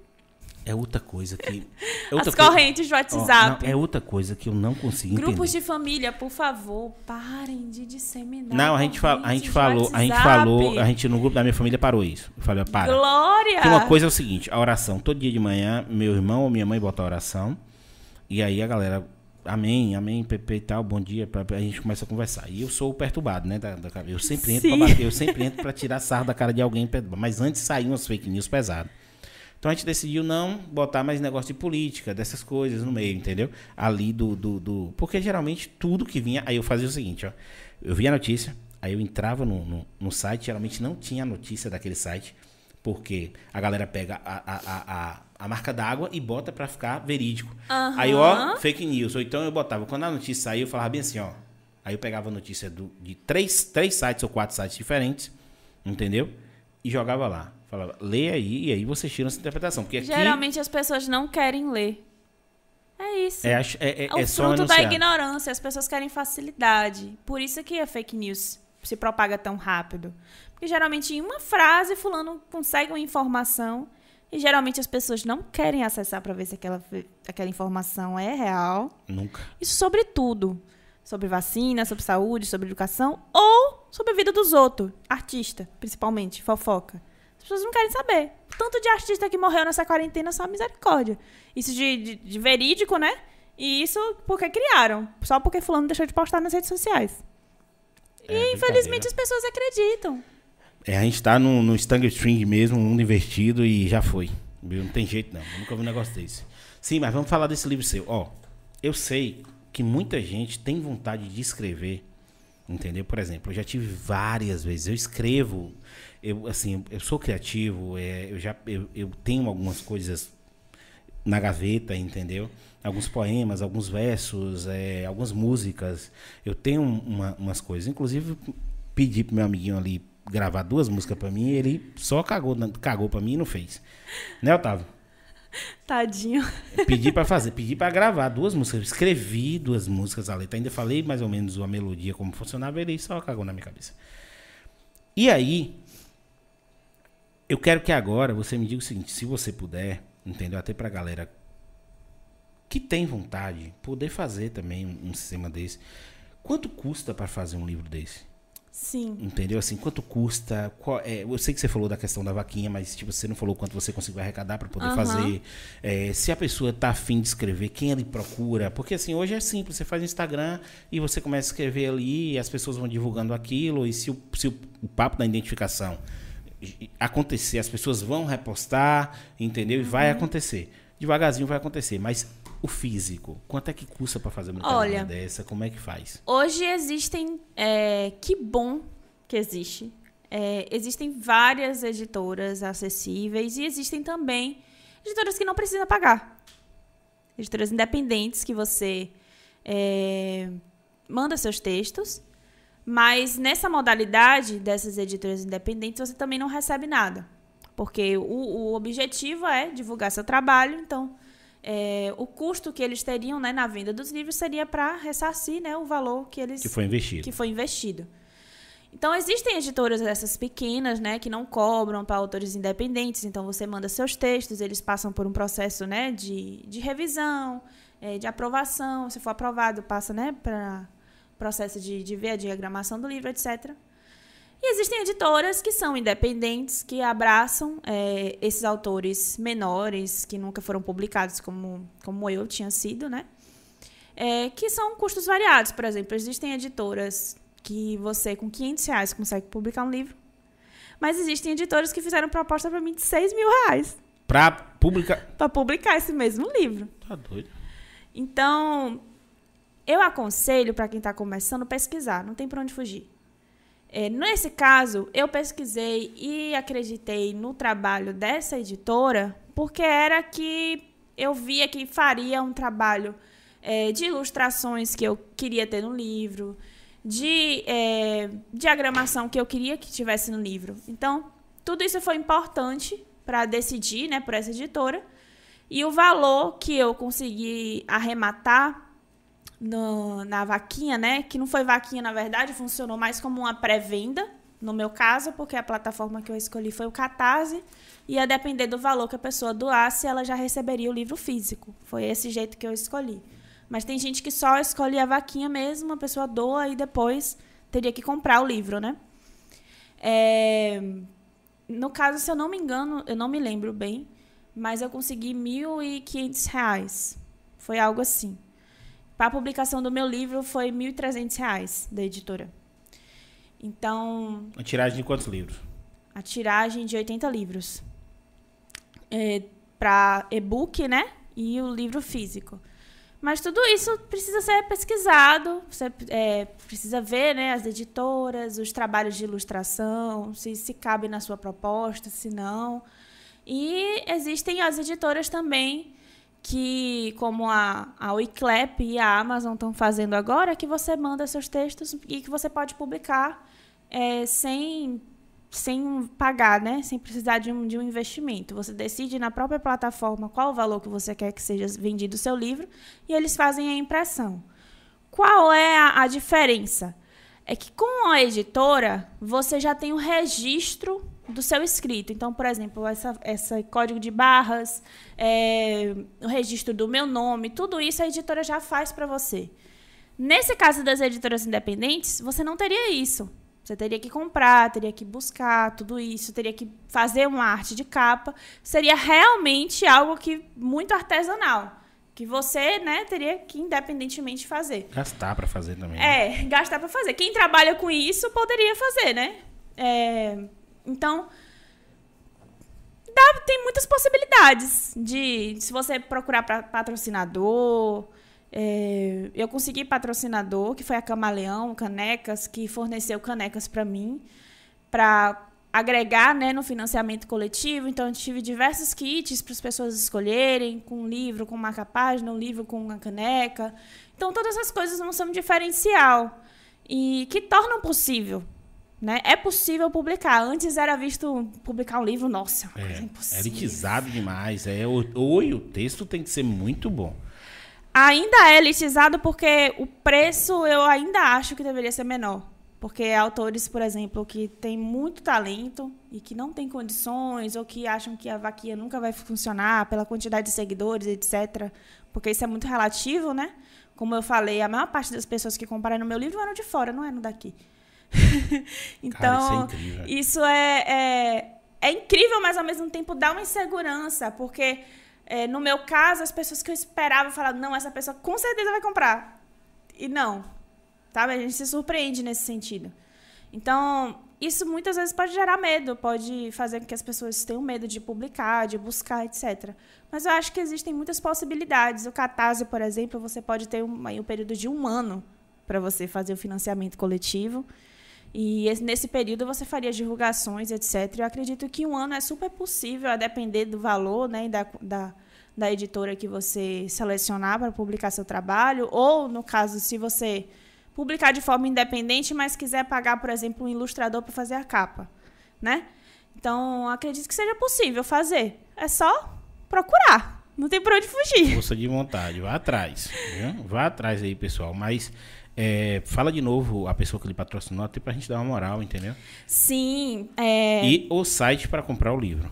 É outra coisa que. é outra as coisa- correntes de Ó, WhatsApp. não, é outra coisa que eu não consigo Grupos entender. de família, por favor, parem de disseminar. Não, a gente, a gente falou, a gente falou, a gente no grupo da minha família parou isso. Eu falei, para. Glória! Porque uma coisa é o seguinte, a oração, todo dia de manhã, meu irmão ou minha mãe bota a oração, e aí a galera, amém, amém, Pepe e tal, bom dia, a gente começa a conversar. E eu sou o perturbado, né? Da, da- eu sempre entro pra Sim. bater, eu sempre entro pra tirar sarro da cara de alguém, mas antes saíam as fake news pesadas. Então a gente decidiu não botar mais negócio de política, dessas coisas no meio, entendeu? Ali do, do, do- Porque geralmente tudo que vinha. Aí eu fazia o seguinte, ó. Eu via a notícia, aí eu entrava no, no, no site, geralmente não tinha a notícia daquele site, porque a galera pega a, a, a, a, marca d'água e bota pra ficar verídico. Aham. Aí, ó, fake news. Ou então eu botava, quando a notícia saiu, eu falava bem assim, ó. Aí eu pegava a notícia do, de três, três sites ou quatro sites diferentes, entendeu? E jogava lá. Falava, lê aí, e aí você tira essa interpretação. Porque aqui Geralmente as pessoas não querem ler. É isso. é, é, é, É o é fruto da ignorância. As pessoas querem facilidade. Por isso que a fake news se propaga tão rápido. Porque geralmente em uma frase fulano consegue uma informação e geralmente as pessoas não querem acessar para ver se aquela, aquela informação é real. Nunca. Isso sobre tudo. Sobre vacina, sobre saúde, sobre educação ou sobre a vida dos outros. Artista, principalmente, fofoca. As pessoas não querem saber. Tanto de artista que morreu nessa quarentena, só misericórdia. Isso de, de, de verídico, né? E isso porque criaram. Só porque fulano deixou de postar nas redes sociais. É, e infelizmente as pessoas acreditam. É, a gente tá no, no Stanger String mesmo, um mundo investido e já foi. Não tem jeito não. Eu nunca vi um negócio desse. Sim, mas vamos falar desse livro seu. Ó, eu sei que muita gente tem vontade de escrever, entendeu? Por exemplo, eu já tive várias vezes. Eu escrevo, eu assim, eu sou criativo, é, eu já eu, eu tenho algumas coisas na gaveta, entendeu? Alguns poemas, alguns versos, é, algumas músicas. Eu tenho uma- umas coisas. Inclusive, pedi pro meu amiguinho ali gravar duas músicas pra mim ele só cagou, cagou pra mim e não fez. Né, Otávio? Tadinho. Pedi pra fazer, pedi pra gravar duas músicas. Escrevi duas músicas, a letra. Ainda falei mais ou menos a melodia, como funcionava, ele só cagou na minha cabeça. E aí, eu quero que agora você me diga o seguinte: se você puder, entendeu? Até pra galera que tem vontade, poder fazer também um, um sistema desse. Quanto custa pra fazer um livro desse? Sim. Entendeu? Assim, quanto custa? Qual- é, eu sei que você falou da questão da vaquinha, mas tipo, você não falou quanto você conseguiu arrecadar para poder Aham. fazer. É, se a pessoa tá afim de escrever, quem ele procura? Porque assim, hoje é simples, você faz Instagram e você começa a escrever ali, e as pessoas vão divulgando aquilo, e se o, se o, o papo da identificação acontecer, as pessoas vão repostar, entendeu? E vai Uhum. acontecer. Devagarzinho vai acontecer, mas o físico, quanto é que custa para fazer uma Olha, coisa dessa? Como é que faz? Hoje existem. é, que bom que existe. É, existem várias editoras acessíveis e existem também editoras que não precisam pagar. Editoras independentes que você é, manda seus textos, mas nessa modalidade dessas editoras independentes você também não recebe nada. Porque o, o objetivo é divulgar seu trabalho, então é, o custo que eles teriam né, na venda dos livros seria para ressarcir né, o valor que eles Que foi investido. que foi investido. Então existem editoras dessas pequenas, né, que não cobram para autores independentes. Então você manda seus textos, eles passam por um processo, né, de, de revisão, eh, de aprovação. Se for aprovado, passa, né, para processo de, de ver a diagramação do livro, etc. E existem editoras que são independentes, que abraçam eh, esses autores menores, que nunca foram publicados como, como eu tinha sido, né? É, que são custos variados. Por exemplo, existem editoras que você, com 500 reais, consegue publicar um livro. Mas existem editoras que fizeram proposta para mim de 6 mil reais Pra publicar. para publicar esse mesmo livro. Tá doido. Então, eu aconselho para quem está começando pesquisar, não tem para onde fugir. É, nesse caso, eu pesquisei e acreditei no trabalho dessa editora, porque era que eu via que faria um trabalho é, de ilustrações que eu queria ter no livro, de é, diagramação que eu queria que tivesse no livro. Então, tudo isso foi importante para decidir né, por essa editora. E o valor que eu consegui arrematar no, na vaquinha, né? Que não foi vaquinha, na verdade, funcionou mais como uma pré-venda, no meu caso, porque a plataforma que eu escolhi foi o Catarse. Ia depender do valor que a pessoa doasse, ela já receberia o livro físico. Foi esse jeito que eu escolhi. Mas tem gente que só escolhe a vaquinha mesmo, a pessoa doa e depois teria que comprar o livro, né? É... No caso, se eu não me engano, eu não me lembro bem, mas eu consegui R$ 1.500. Foi algo assim. Para a publicação do meu livro foi R$ 1.300 da editora. Então. A tiragem de quantos livros? A tiragem de 80 livros. É, para e-book, né? E o livro físico. Mas tudo isso precisa ser pesquisado, você é, precisa ver né, as editoras, os trabalhos de ilustração, se, se cabe na sua proposta, se não. E existem as editoras também que, como a, a Wiclap e a Amazon estão fazendo agora, que você manda seus textos e que você pode publicar é, sem sem pagar, né? Sem precisar de um, de um investimento. Você decide na própria plataforma qual o valor que você quer que seja vendido o seu livro e eles fazem a impressão. Qual é a, a diferença? É que com a editora você já tem o registro do seu escrito. Então, por exemplo, essa, essa código de barras, é, o registro do meu nome, tudo isso a editora já faz para você. Nesse caso das editoras independentes, você não teria isso. Você teria que comprar, teria que buscar tudo isso, teria que fazer uma arte de capa. Seria realmente algo que muito artesanal. Que você, né, teria que independentemente fazer. Gastar para fazer também. Né? É, gastar para fazer. Quem trabalha com isso poderia fazer, né? É, então, dá, tem muitas possibilidades de se você procurar pra, patrocinador, é, eu consegui patrocinador, que foi a Camaleão Canecas, que forneceu canecas para mim, para agregar né, no financiamento coletivo. Então, eu tive diversos kits para as pessoas escolherem, com um livro, com marca-página, um livro com uma caneca. Então, todas essas coisas não são um diferencial e que tornam possível. Né? É possível publicar. Antes era visto publicar um livro, nossa, é, coisa impossível. É elitizado demais. É, o, o texto tem que ser muito bom ainda é elitizado porque o preço eu ainda acho que deveria ser menor. Porque autores, por exemplo, que têm muito talento e que não têm condições ou que acham que a vaquinha nunca vai funcionar pela quantidade de seguidores, etc. Porque isso é muito relativo, né? Como eu falei, a maior parte das pessoas que compraram no meu livro eram de fora, não eram daqui. Então, Cara, isso, é, isso é, é, é incrível, mas ao mesmo tempo dá uma insegurança, porque é, no meu caso, as pessoas que eu esperava falaram, não, essa pessoa com certeza vai comprar. E não. Sabe? A gente se surpreende nesse sentido. Então, isso muitas vezes pode gerar medo, pode fazer com que as pessoas tenham medo de publicar, de buscar, etc. Mas eu acho que existem muitas possibilidades. O Catarse, por exemplo, você pode ter um, um período de um ano para você fazer o financiamento coletivo. E nesse período você faria divulgações, etc. Eu acredito que um ano é super possível, a depender do valor né, da, da, da editora que você selecionar para publicar seu trabalho. Ou, no caso, se você publicar de forma independente, mas quiser pagar, por exemplo, um ilustrador para fazer a capa. Né? Então, acredito que seja possível fazer. É só procurar. Não tem por onde fugir. Força de vontade. Vá atrás. Viu? Vá atrás aí, pessoal. Mas é, fala de novo a pessoa que lhe patrocinou, até pra gente dar uma moral, entendeu? Sim. É... E o site para comprar o livro.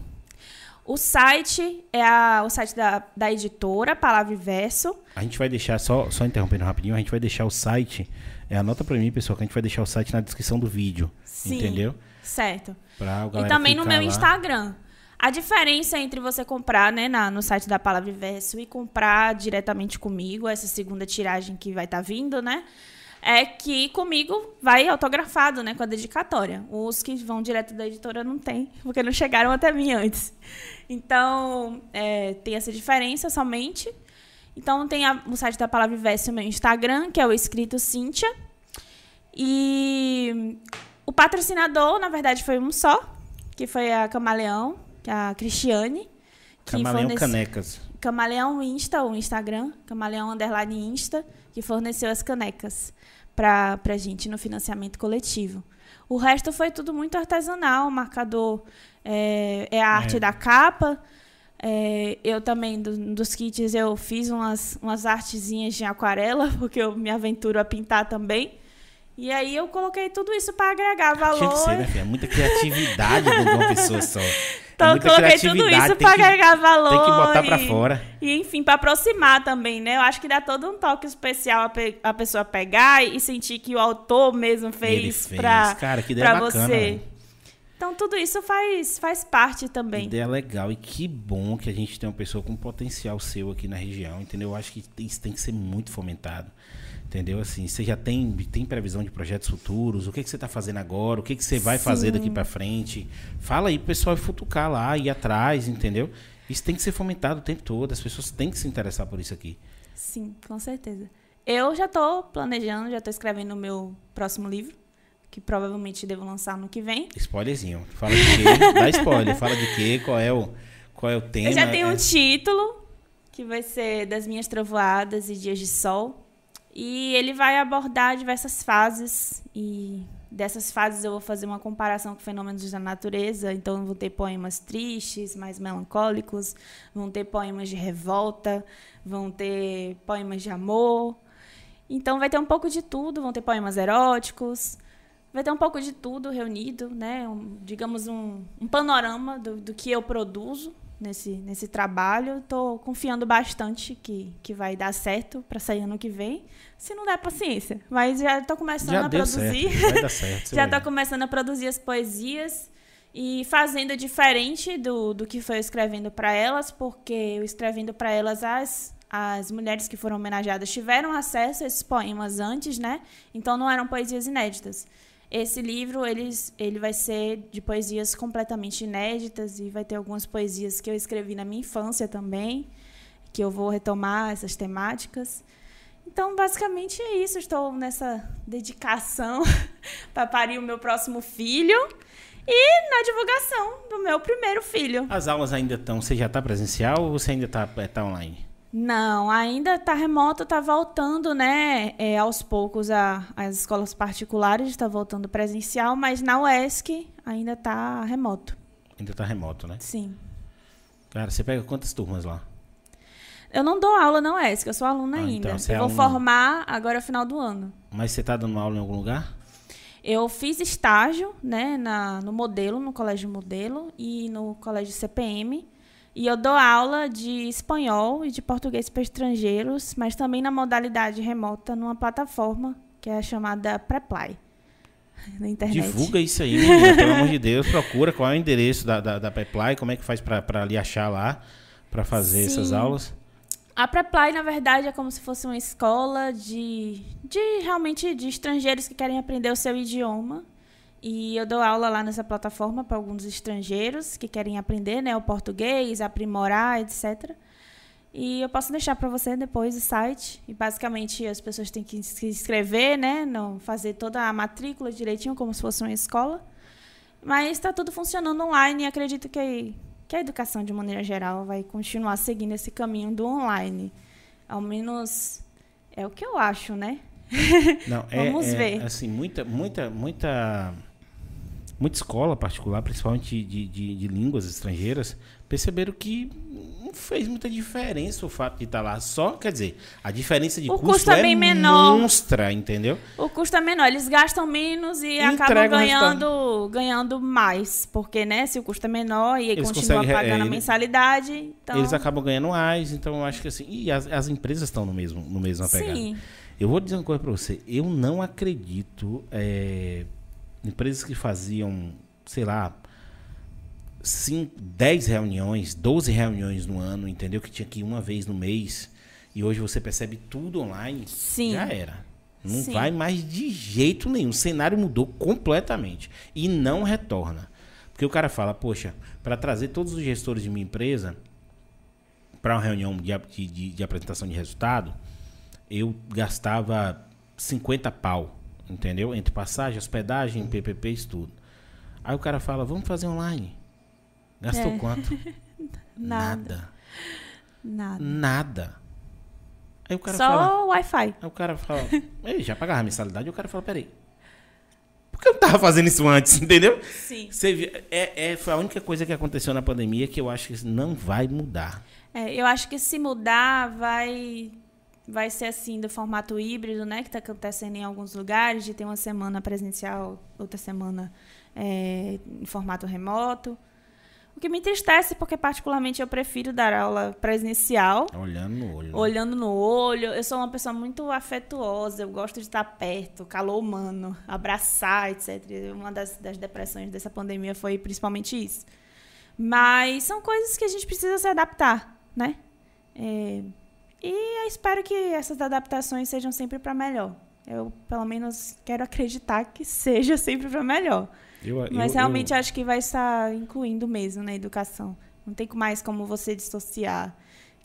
O site é a, o site da, da editora, Palavra e Verso. A gente vai deixar, só, só interrompendo rapidinho, a gente vai deixar o site. É, anota pra mim, pessoal, que a gente vai deixar o site na descrição do vídeo. Sim, entendeu? Certo. e também no meu lá. Instagram. A diferença entre você comprar né, na, no site da Palavra e Verso e comprar diretamente comigo, essa segunda tiragem que vai estar tá vindo, né? É que comigo vai autografado, né, com a dedicatória. Os que vão direto da editora não tem, porque não chegaram até mim antes. Então, é, tem essa diferença somente. Então, tem a, o site da Palavra Verso, o meu Instagram, que é o escrito Cíntia. E o patrocinador, na verdade, foi um só, que foi a Camaleão, é a Cristiane. Camaleão fornece... Canecas. Camaleão Insta, o Instagram, Camaleão Underline Insta, que forneceu as canecas para a gente no financiamento coletivo. O resto foi tudo muito artesanal, o marcador é, é a arte é. da capa, É, eu também, do- dos kits, eu fiz umas, umas artezinhas de aquarela, porque eu me aventuro a pintar também. E aí eu coloquei tudo isso para agregar valor. Tinha que ser, né, filha? É muita criatividade de uma pessoa só. Então é eu muita coloquei tudo isso para agregar valor. Tem que botar pra e- fora. E, enfim, para aproximar também, né? Eu acho que dá todo um toque especial a, pe- a pessoa pegar e sentir que o autor mesmo Ele fez, fez. bacana, você. velho. Então tudo isso faz, faz parte também. Ideia legal e que bom que a gente tem uma pessoa com potencial seu aqui na região, entendeu? Eu acho que isso tem que ser muito fomentado. Entendeu? Assim, você já tem, tem previsão de projetos futuros? O que, que você está fazendo agora? O que, que você vai fazer daqui para frente? Fala aí pro pessoal futucar lá, ir atrás, entendeu? Isso tem que ser fomentado o tempo todo. As pessoas têm que se interessar por isso aqui. Sim, com certeza. Eu já tô planejando, já tô escrevendo o meu próximo livro, que provavelmente devo lançar no que vem. Spoilerzinho. Fala de quê? Dá spoiler. Fala de quê? Qual é o, qual é o tema? Eu já tenho É- um título, que vai ser Das Minhas Trovoadas e Dias de Sol. E ele vai abordar diversas fases. E dessas fases eu vou fazer uma comparação com fenômenos da natureza. Então vão ter poemas tristes, mais melancólicos. Vão ter poemas de revolta. Vão ter poemas de amor. Então vai ter um pouco de tudo. Vão ter poemas eróticos. Vai ter um pouco de tudo reunido, né? Um- digamos um, um panorama do, do que eu produzo nesse, nesse trabalho. Estou confiando bastante que, que vai dar certo para sair ano que vem. Se não der, paciência. Mas já estou começando Já a deu produzir. certo. Vai dar certo. Já estou começando a produzir as poesias e fazendo diferente do, do que foi escrevendo para elas, porque eu escrevendo para elas as as mulheres que foram homenageadas tiveram acesso a esses poemas antes, né? Então não eram poesias inéditas. Esse livro eles, ele vai ser de poesias completamente inéditas e vai ter algumas poesias que eu escrevi na minha infância também, que eu vou retomar essas temáticas. Então, basicamente é isso. Estou nessa dedicação para parir o meu próximo filho e na divulgação do meu primeiro filho. As aulas ainda estão. Você já está presencial ou você ainda está tá online? Não, ainda está remoto, está voltando, né? é, aos poucos a, as escolas particulares está voltando presencial, mas na UESC ainda está remoto. Ainda está remoto, né? Sim. Cara, você pega quantas turmas lá? Eu não dou aula na UESC, eu sou aluna Ah, ainda. então você é eu vou aluna. formar agora no final do ano. Mas você está dando aula em algum lugar? Eu fiz estágio, né, na, no modelo, no colégio modelo e no colégio CPM. E eu dou aula de espanhol e de português para estrangeiros, mas também na modalidade remota numa plataforma que é chamada Preply. Na internet. Divulga isso aí, menina, pelo amor de Deus. Procura qual é o endereço da, da, da Peply, como é que faz para lhe achar lá, para fazer essas Sim. aulas. A Preply, na verdade, é como se fosse uma escola de, de realmente de estrangeiros que querem aprender o seu idioma. E eu dou aula lá nessa plataforma para alguns estrangeiros que querem aprender né, o português, aprimorar, etc. E eu posso deixar para você depois o site. E basicamente as pessoas têm que se inscrever, né? Não fazer toda a matrícula direitinho, como se fosse uma escola. Mas está tudo funcionando online e acredito que, que a educação, de maneira geral, vai continuar seguindo esse caminho do online. Ao menos é o que eu acho, né? Não, é, Vamos é, ver. assim, muita, muita, muita, muita escola particular, principalmente de, de, de línguas estrangeiras, perceberam que não fez muita diferença o fato de estar lá. Só, quer dizer, a diferença de O custo, custo é é bem menor. monstra, entendeu? O custo é menor, eles gastam menos e, E acabam ganhando, ganhando mais. Porque, né, se o custo é menor e Eles continua conseguem, pagando é, a mensalidade, então... Eles acabam ganhando mais, então eu acho que assim. E as, as empresas estão no mesmo, no mesmo pegada. Sim, Eu vou dizer uma coisa pra você. Eu não acredito é, empresas que faziam, sei lá, 5, 10 reuniões, 12 reuniões no ano, entendeu? Que tinha que ir uma vez no mês. E hoje você percebe tudo online. Sim. Já era. Não Sim. vai mais de jeito nenhum. O cenário mudou completamente. E não retorna. Porque o cara fala, poxa, para trazer todos os gestores de minha empresa para uma reunião de, de, de- de apresentação de resultado, eu gastava 50 pau, entendeu? Entre passagem, hospedagem, PPP, isso tudo. Aí o cara fala, vamos fazer online. Gastou É. quanto? nada, nada. Nada. Aí o cara fala... Só Wi-Fi. Aí o cara fala, Ei, já pagava a mensalidade, e o cara fala, peraí. Por que eu não tava fazendo isso antes, entendeu? Sim. Você é, é, foi a única coisa que aconteceu na pandemia que eu acho que não vai mudar. É, eu acho que se mudar vai vai ser assim do formato híbrido, né, que está acontecendo em alguns lugares, de ter uma semana presencial, outra semana é, em formato remoto. O que me entristece porque particularmente eu prefiro dar aula presencial, Olhando no olho. olhando no olho. Eu sou uma pessoa muito afetuosa, eu gosto de estar perto, calor humano, abraçar, etc. Uma das, das depressões dessa pandemia foi principalmente isso. Mas são coisas que a gente precisa se adaptar, né? É, e eu espero que essas adaptações sejam sempre para melhor. Eu, pelo menos, quero acreditar que seja sempre para melhor. Eu- Mas eu- realmente eu- acho que vai estar incluindo mesmo na educação. Não tem mais como você dissociar.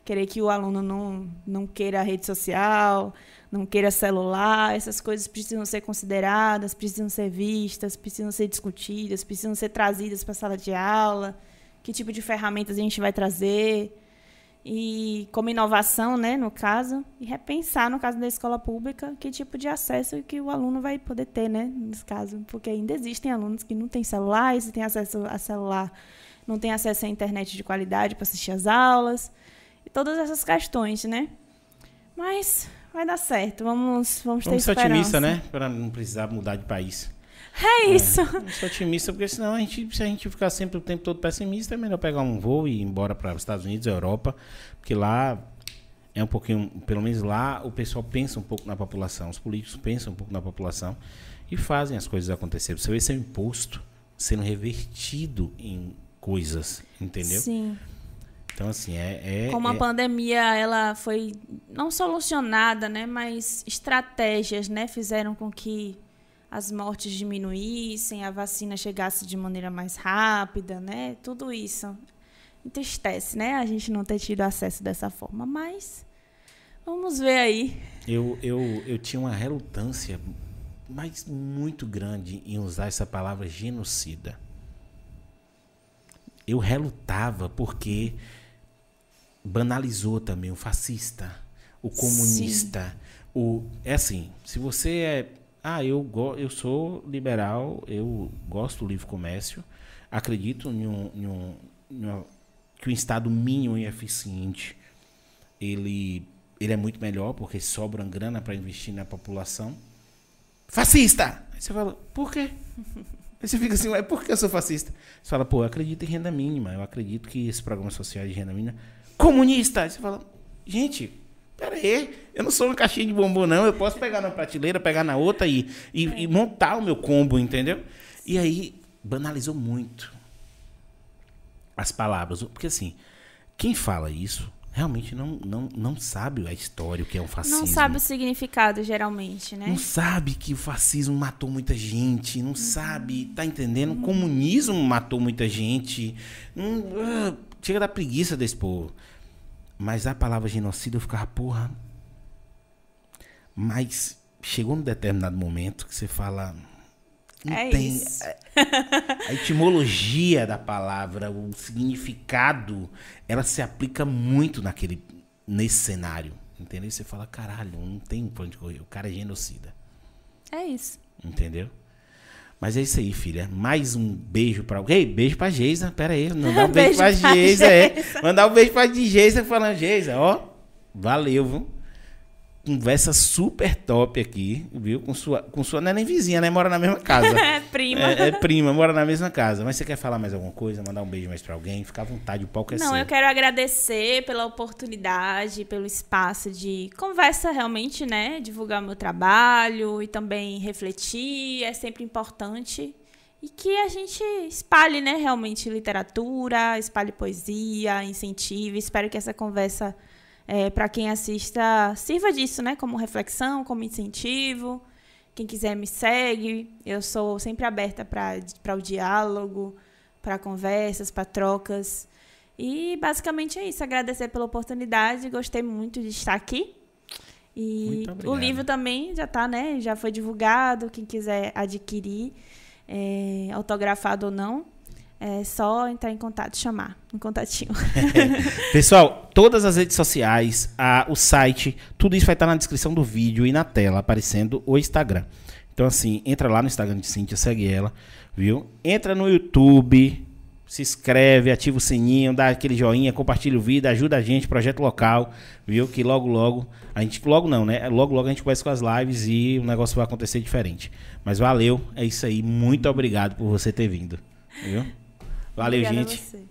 Querer que o aluno não, não queira rede social, não queira celular. Essas coisas precisam ser consideradas, precisam ser vistas, precisam ser discutidas, precisam ser trazidas para a sala de aula. Que tipo de ferramentas a gente vai trazer. E como inovação, né, no caso, e repensar, no caso da escola pública, que tipo de acesso que o aluno vai poder ter, né, nesse caso. Porque ainda existem alunos que não têm celular, e se tem acesso a celular, não tem acesso à internet de qualidade para assistir às aulas. E todas essas questões, né? Mas vai dar certo, vamos, vamos ter Vamos ser esperança. otimistas, né? Pra não precisar mudar de país. É isso. Vamos ser otimistas, porque senão a gente, se a gente ficar sempre o tempo todo pessimista, é melhor pegar um voo e ir embora para os Estados Unidos, Europa, porque lá é um pouquinho, pelo menos lá, o pessoal pensa um pouco na população, os políticos pensam um pouco na população e fazem as coisas acontecerem. Você vê seu imposto sendo revertido em coisas, entendeu? Sim. Então, assim, é. é Como a é- pandemia ela foi não solucionada, né, mas estratégias, né, fizeram com que as mortes diminuíssem, a vacina chegasse de maneira mais rápida, né? Tudo isso entristece, né? A gente não ter tido acesso dessa forma, mas vamos ver aí. Eu, eu, eu tinha uma relutância, mas muito grande, em usar essa palavra genocida. Eu relutava porque banalizou também o fascista, o comunista. O, é assim, se você é. Ah, eu, go, eu sou liberal, eu gosto do livre comércio, acredito em um, em um, em uma- que o Estado mínimo e eficiente ele, ele é muito melhor porque sobra grana para investir na população. Fascista! Aí você fala, por quê? Aí você fica assim, ué, por que eu sou fascista? Você fala, pô, eu acredito em renda mínima, eu acredito que esse programa social de renda mínima. Comunista! Aí você fala, gente, pera aí, eu não sou uma caixinha de bombom, não. Eu posso pegar na prateleira, pegar na outra e, e, e montar o meu combo, entendeu? E aí, banalizou muito as palavras. Porque assim, quem fala isso realmente não, não, não sabe a história, o que é um fascismo. Não sabe o significado geralmente, né? Não sabe que o fascismo matou muita gente, não sabe, tá entendendo? O comunismo matou muita gente. Não, ah, chega da preguiça desse povo. Mas a palavra genocídio eu ficava, porra. Mas chegou num determinado momento que você fala. Não É tem. isso. A etimologia da palavra, o significado, ela se aplica muito naquele, nesse cenário. Entendeu? E você fala, caralho, não tem pra onde correr. O cara é genocida. É isso. Entendeu? Mas é isso aí, filha. Mais um beijo pra alguém. Beijo pra Geisa. Pera aí. Mandar um beijo, Beijo pra pra Geisa, é. Mandar um beijo pra Geisa falando, Geisa, ó. Valeu, viu? Conversa super top aqui, viu? Com sua, com sua. Não é nem vizinha, né? Mora na mesma casa. É prima. É, é prima, mora na mesma casa. Mas você quer falar mais alguma coisa? Mandar um beijo mais pra alguém? Fica à vontade, o palco é Não, seu. eu quero agradecer pela oportunidade, pelo espaço de conversa realmente, né? Divulgar meu trabalho e também refletir, é sempre importante. E que a gente espalhe, né, realmente literatura, espalhe poesia, incentive. Espero que essa conversa, para quem assista, sirva disso, né? Como reflexão, como incentivo. Quem quiser me segue. Eu sou sempre aberta para o diálogo, para conversas, para trocas. E basicamente é isso. Agradecer pela oportunidade. Gostei muito de estar aqui. E o livro também já tá, né? Já foi divulgado. Quem quiser adquirir, é, autografado ou não, é só entrar em contato, chamar um contatinho. Pessoal, todas as redes sociais, a- o site, tudo isso vai estar na descrição do vídeo e na tela, aparecendo o Instagram. Então, assim, entra lá no Instagram de Cíntia, segue ela, viu? Entra no YouTube, se inscreve, ativa o sininho, dá aquele joinha, compartilha o vídeo, ajuda a gente, projeto local, viu? Que logo, logo, a gente, logo não, né? Logo, logo a gente começa com as lives e o negócio vai acontecer diferente. Mas valeu, é isso aí. Muito obrigado por você ter vindo, viu? Valeu, Obrigada gente.